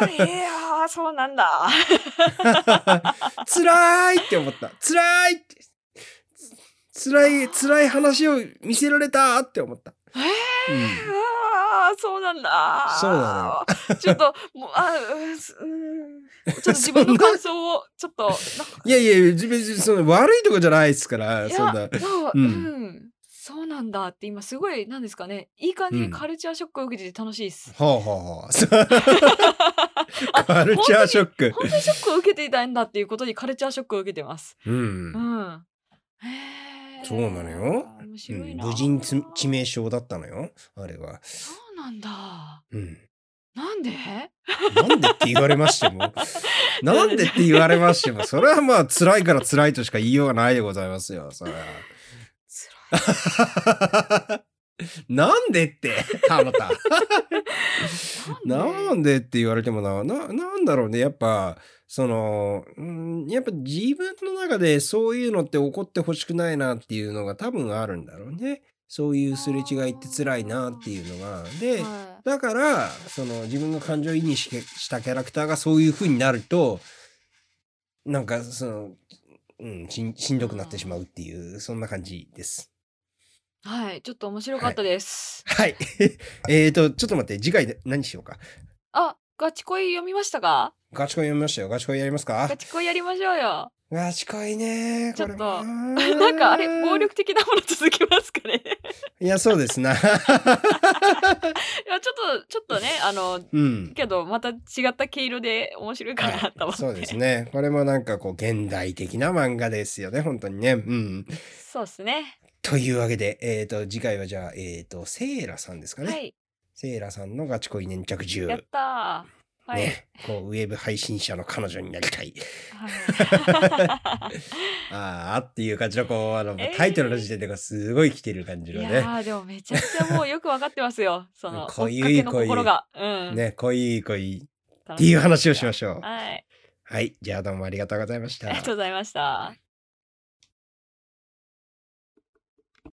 Speaker 2: あ、いやー、そうなんだ。
Speaker 1: 辛いって思った。辛いって。辛い、辛い話を見せられたって思った。うん
Speaker 2: ああ、そうなんだ。
Speaker 1: そうな
Speaker 2: の。ちょっと、もう、あ、うんちょっと自分の感想を、ちょっと、
Speaker 1: いやいや、別にその悪いとこじゃないですから、
Speaker 2: いや、
Speaker 1: そんな。
Speaker 2: そう、
Speaker 1: う
Speaker 2: うんん、そうなんだって今すごい、なんですかね、いい感じ
Speaker 1: うん
Speaker 2: にカルチャーショックを受けてて楽しいです。
Speaker 1: はあはあは。カルチャーショック。
Speaker 2: 本当にショックを受けていたんだっていうことにカルチャーショックを受けてます。
Speaker 1: うん
Speaker 2: う。ん。へー
Speaker 1: そうなのよ
Speaker 2: 面
Speaker 1: うん、
Speaker 2: 白いな。
Speaker 1: 無人つ致命傷だったのよ、あれは。
Speaker 2: そうなんだ。
Speaker 1: うん。
Speaker 2: なんで？
Speaker 1: なんでって言われましても。なんでって言われましても、それはまあ辛いから辛いとしか言いようがないでございますよ、それは。
Speaker 2: 辛い。
Speaker 1: なんでって、あなた。
Speaker 2: なんで
Speaker 1: って言われてもな、な、なんだろうね。やっぱ、その、うんやっぱ自分の中でそういうのって起こってほしくないなっていうのが多分あるんだろうね。そういうすれ違いって辛いなっていうのが。で、
Speaker 2: は
Speaker 1: だから、その自分が感情移入ししたキャラクターがそういう風になると、なんかその、うん、しんしんどくなってしまうっていう、そんな感じです。
Speaker 2: い、はい、ちょっと面白かったです。
Speaker 1: はい。えーと、ちょっと待って、次回で何しようか。
Speaker 2: あ、ガチ恋読みましたか？
Speaker 1: ガチ恋読みましたよ。ガチ恋やりますか？
Speaker 2: ガチ恋やりましょうよ。
Speaker 1: ガチ恋ね。
Speaker 2: ちょっと なんかあれ、暴力的なもの続きますかね？
Speaker 1: いや、そうですな。
Speaker 2: いや、ちょっと、ちょっとね、あの、
Speaker 1: うん。
Speaker 2: けど、また違った毛色で面白いかなと思って。
Speaker 1: そうですね。これもなんかこう、現代的な漫画ですよね。本当にね。うん。
Speaker 2: そうですね。
Speaker 1: というわけで、えっ、と、次回はじゃあ、えっ、と、セーラさんですかね。
Speaker 2: はい。
Speaker 1: セーラさんのガチ恋粘着銃。
Speaker 2: やったー。はい。
Speaker 1: ね、こうウェブ配信者の彼女になりたい。
Speaker 2: はい
Speaker 1: ああっていう感じのこうあの、
Speaker 2: えー
Speaker 1: タイトルの時点でこうすごい来てる感じ
Speaker 2: い
Speaker 1: のね。
Speaker 2: やーでもめちゃくちゃもうよくわかってますよ。その、
Speaker 1: 濃い
Speaker 2: 追っかけの心が。うん。
Speaker 1: ね、恋恋
Speaker 2: 楽
Speaker 1: っていう話をしましょう。
Speaker 2: はい。
Speaker 1: はい、じゃあどうもありがとうございました
Speaker 2: ありが。とうございました。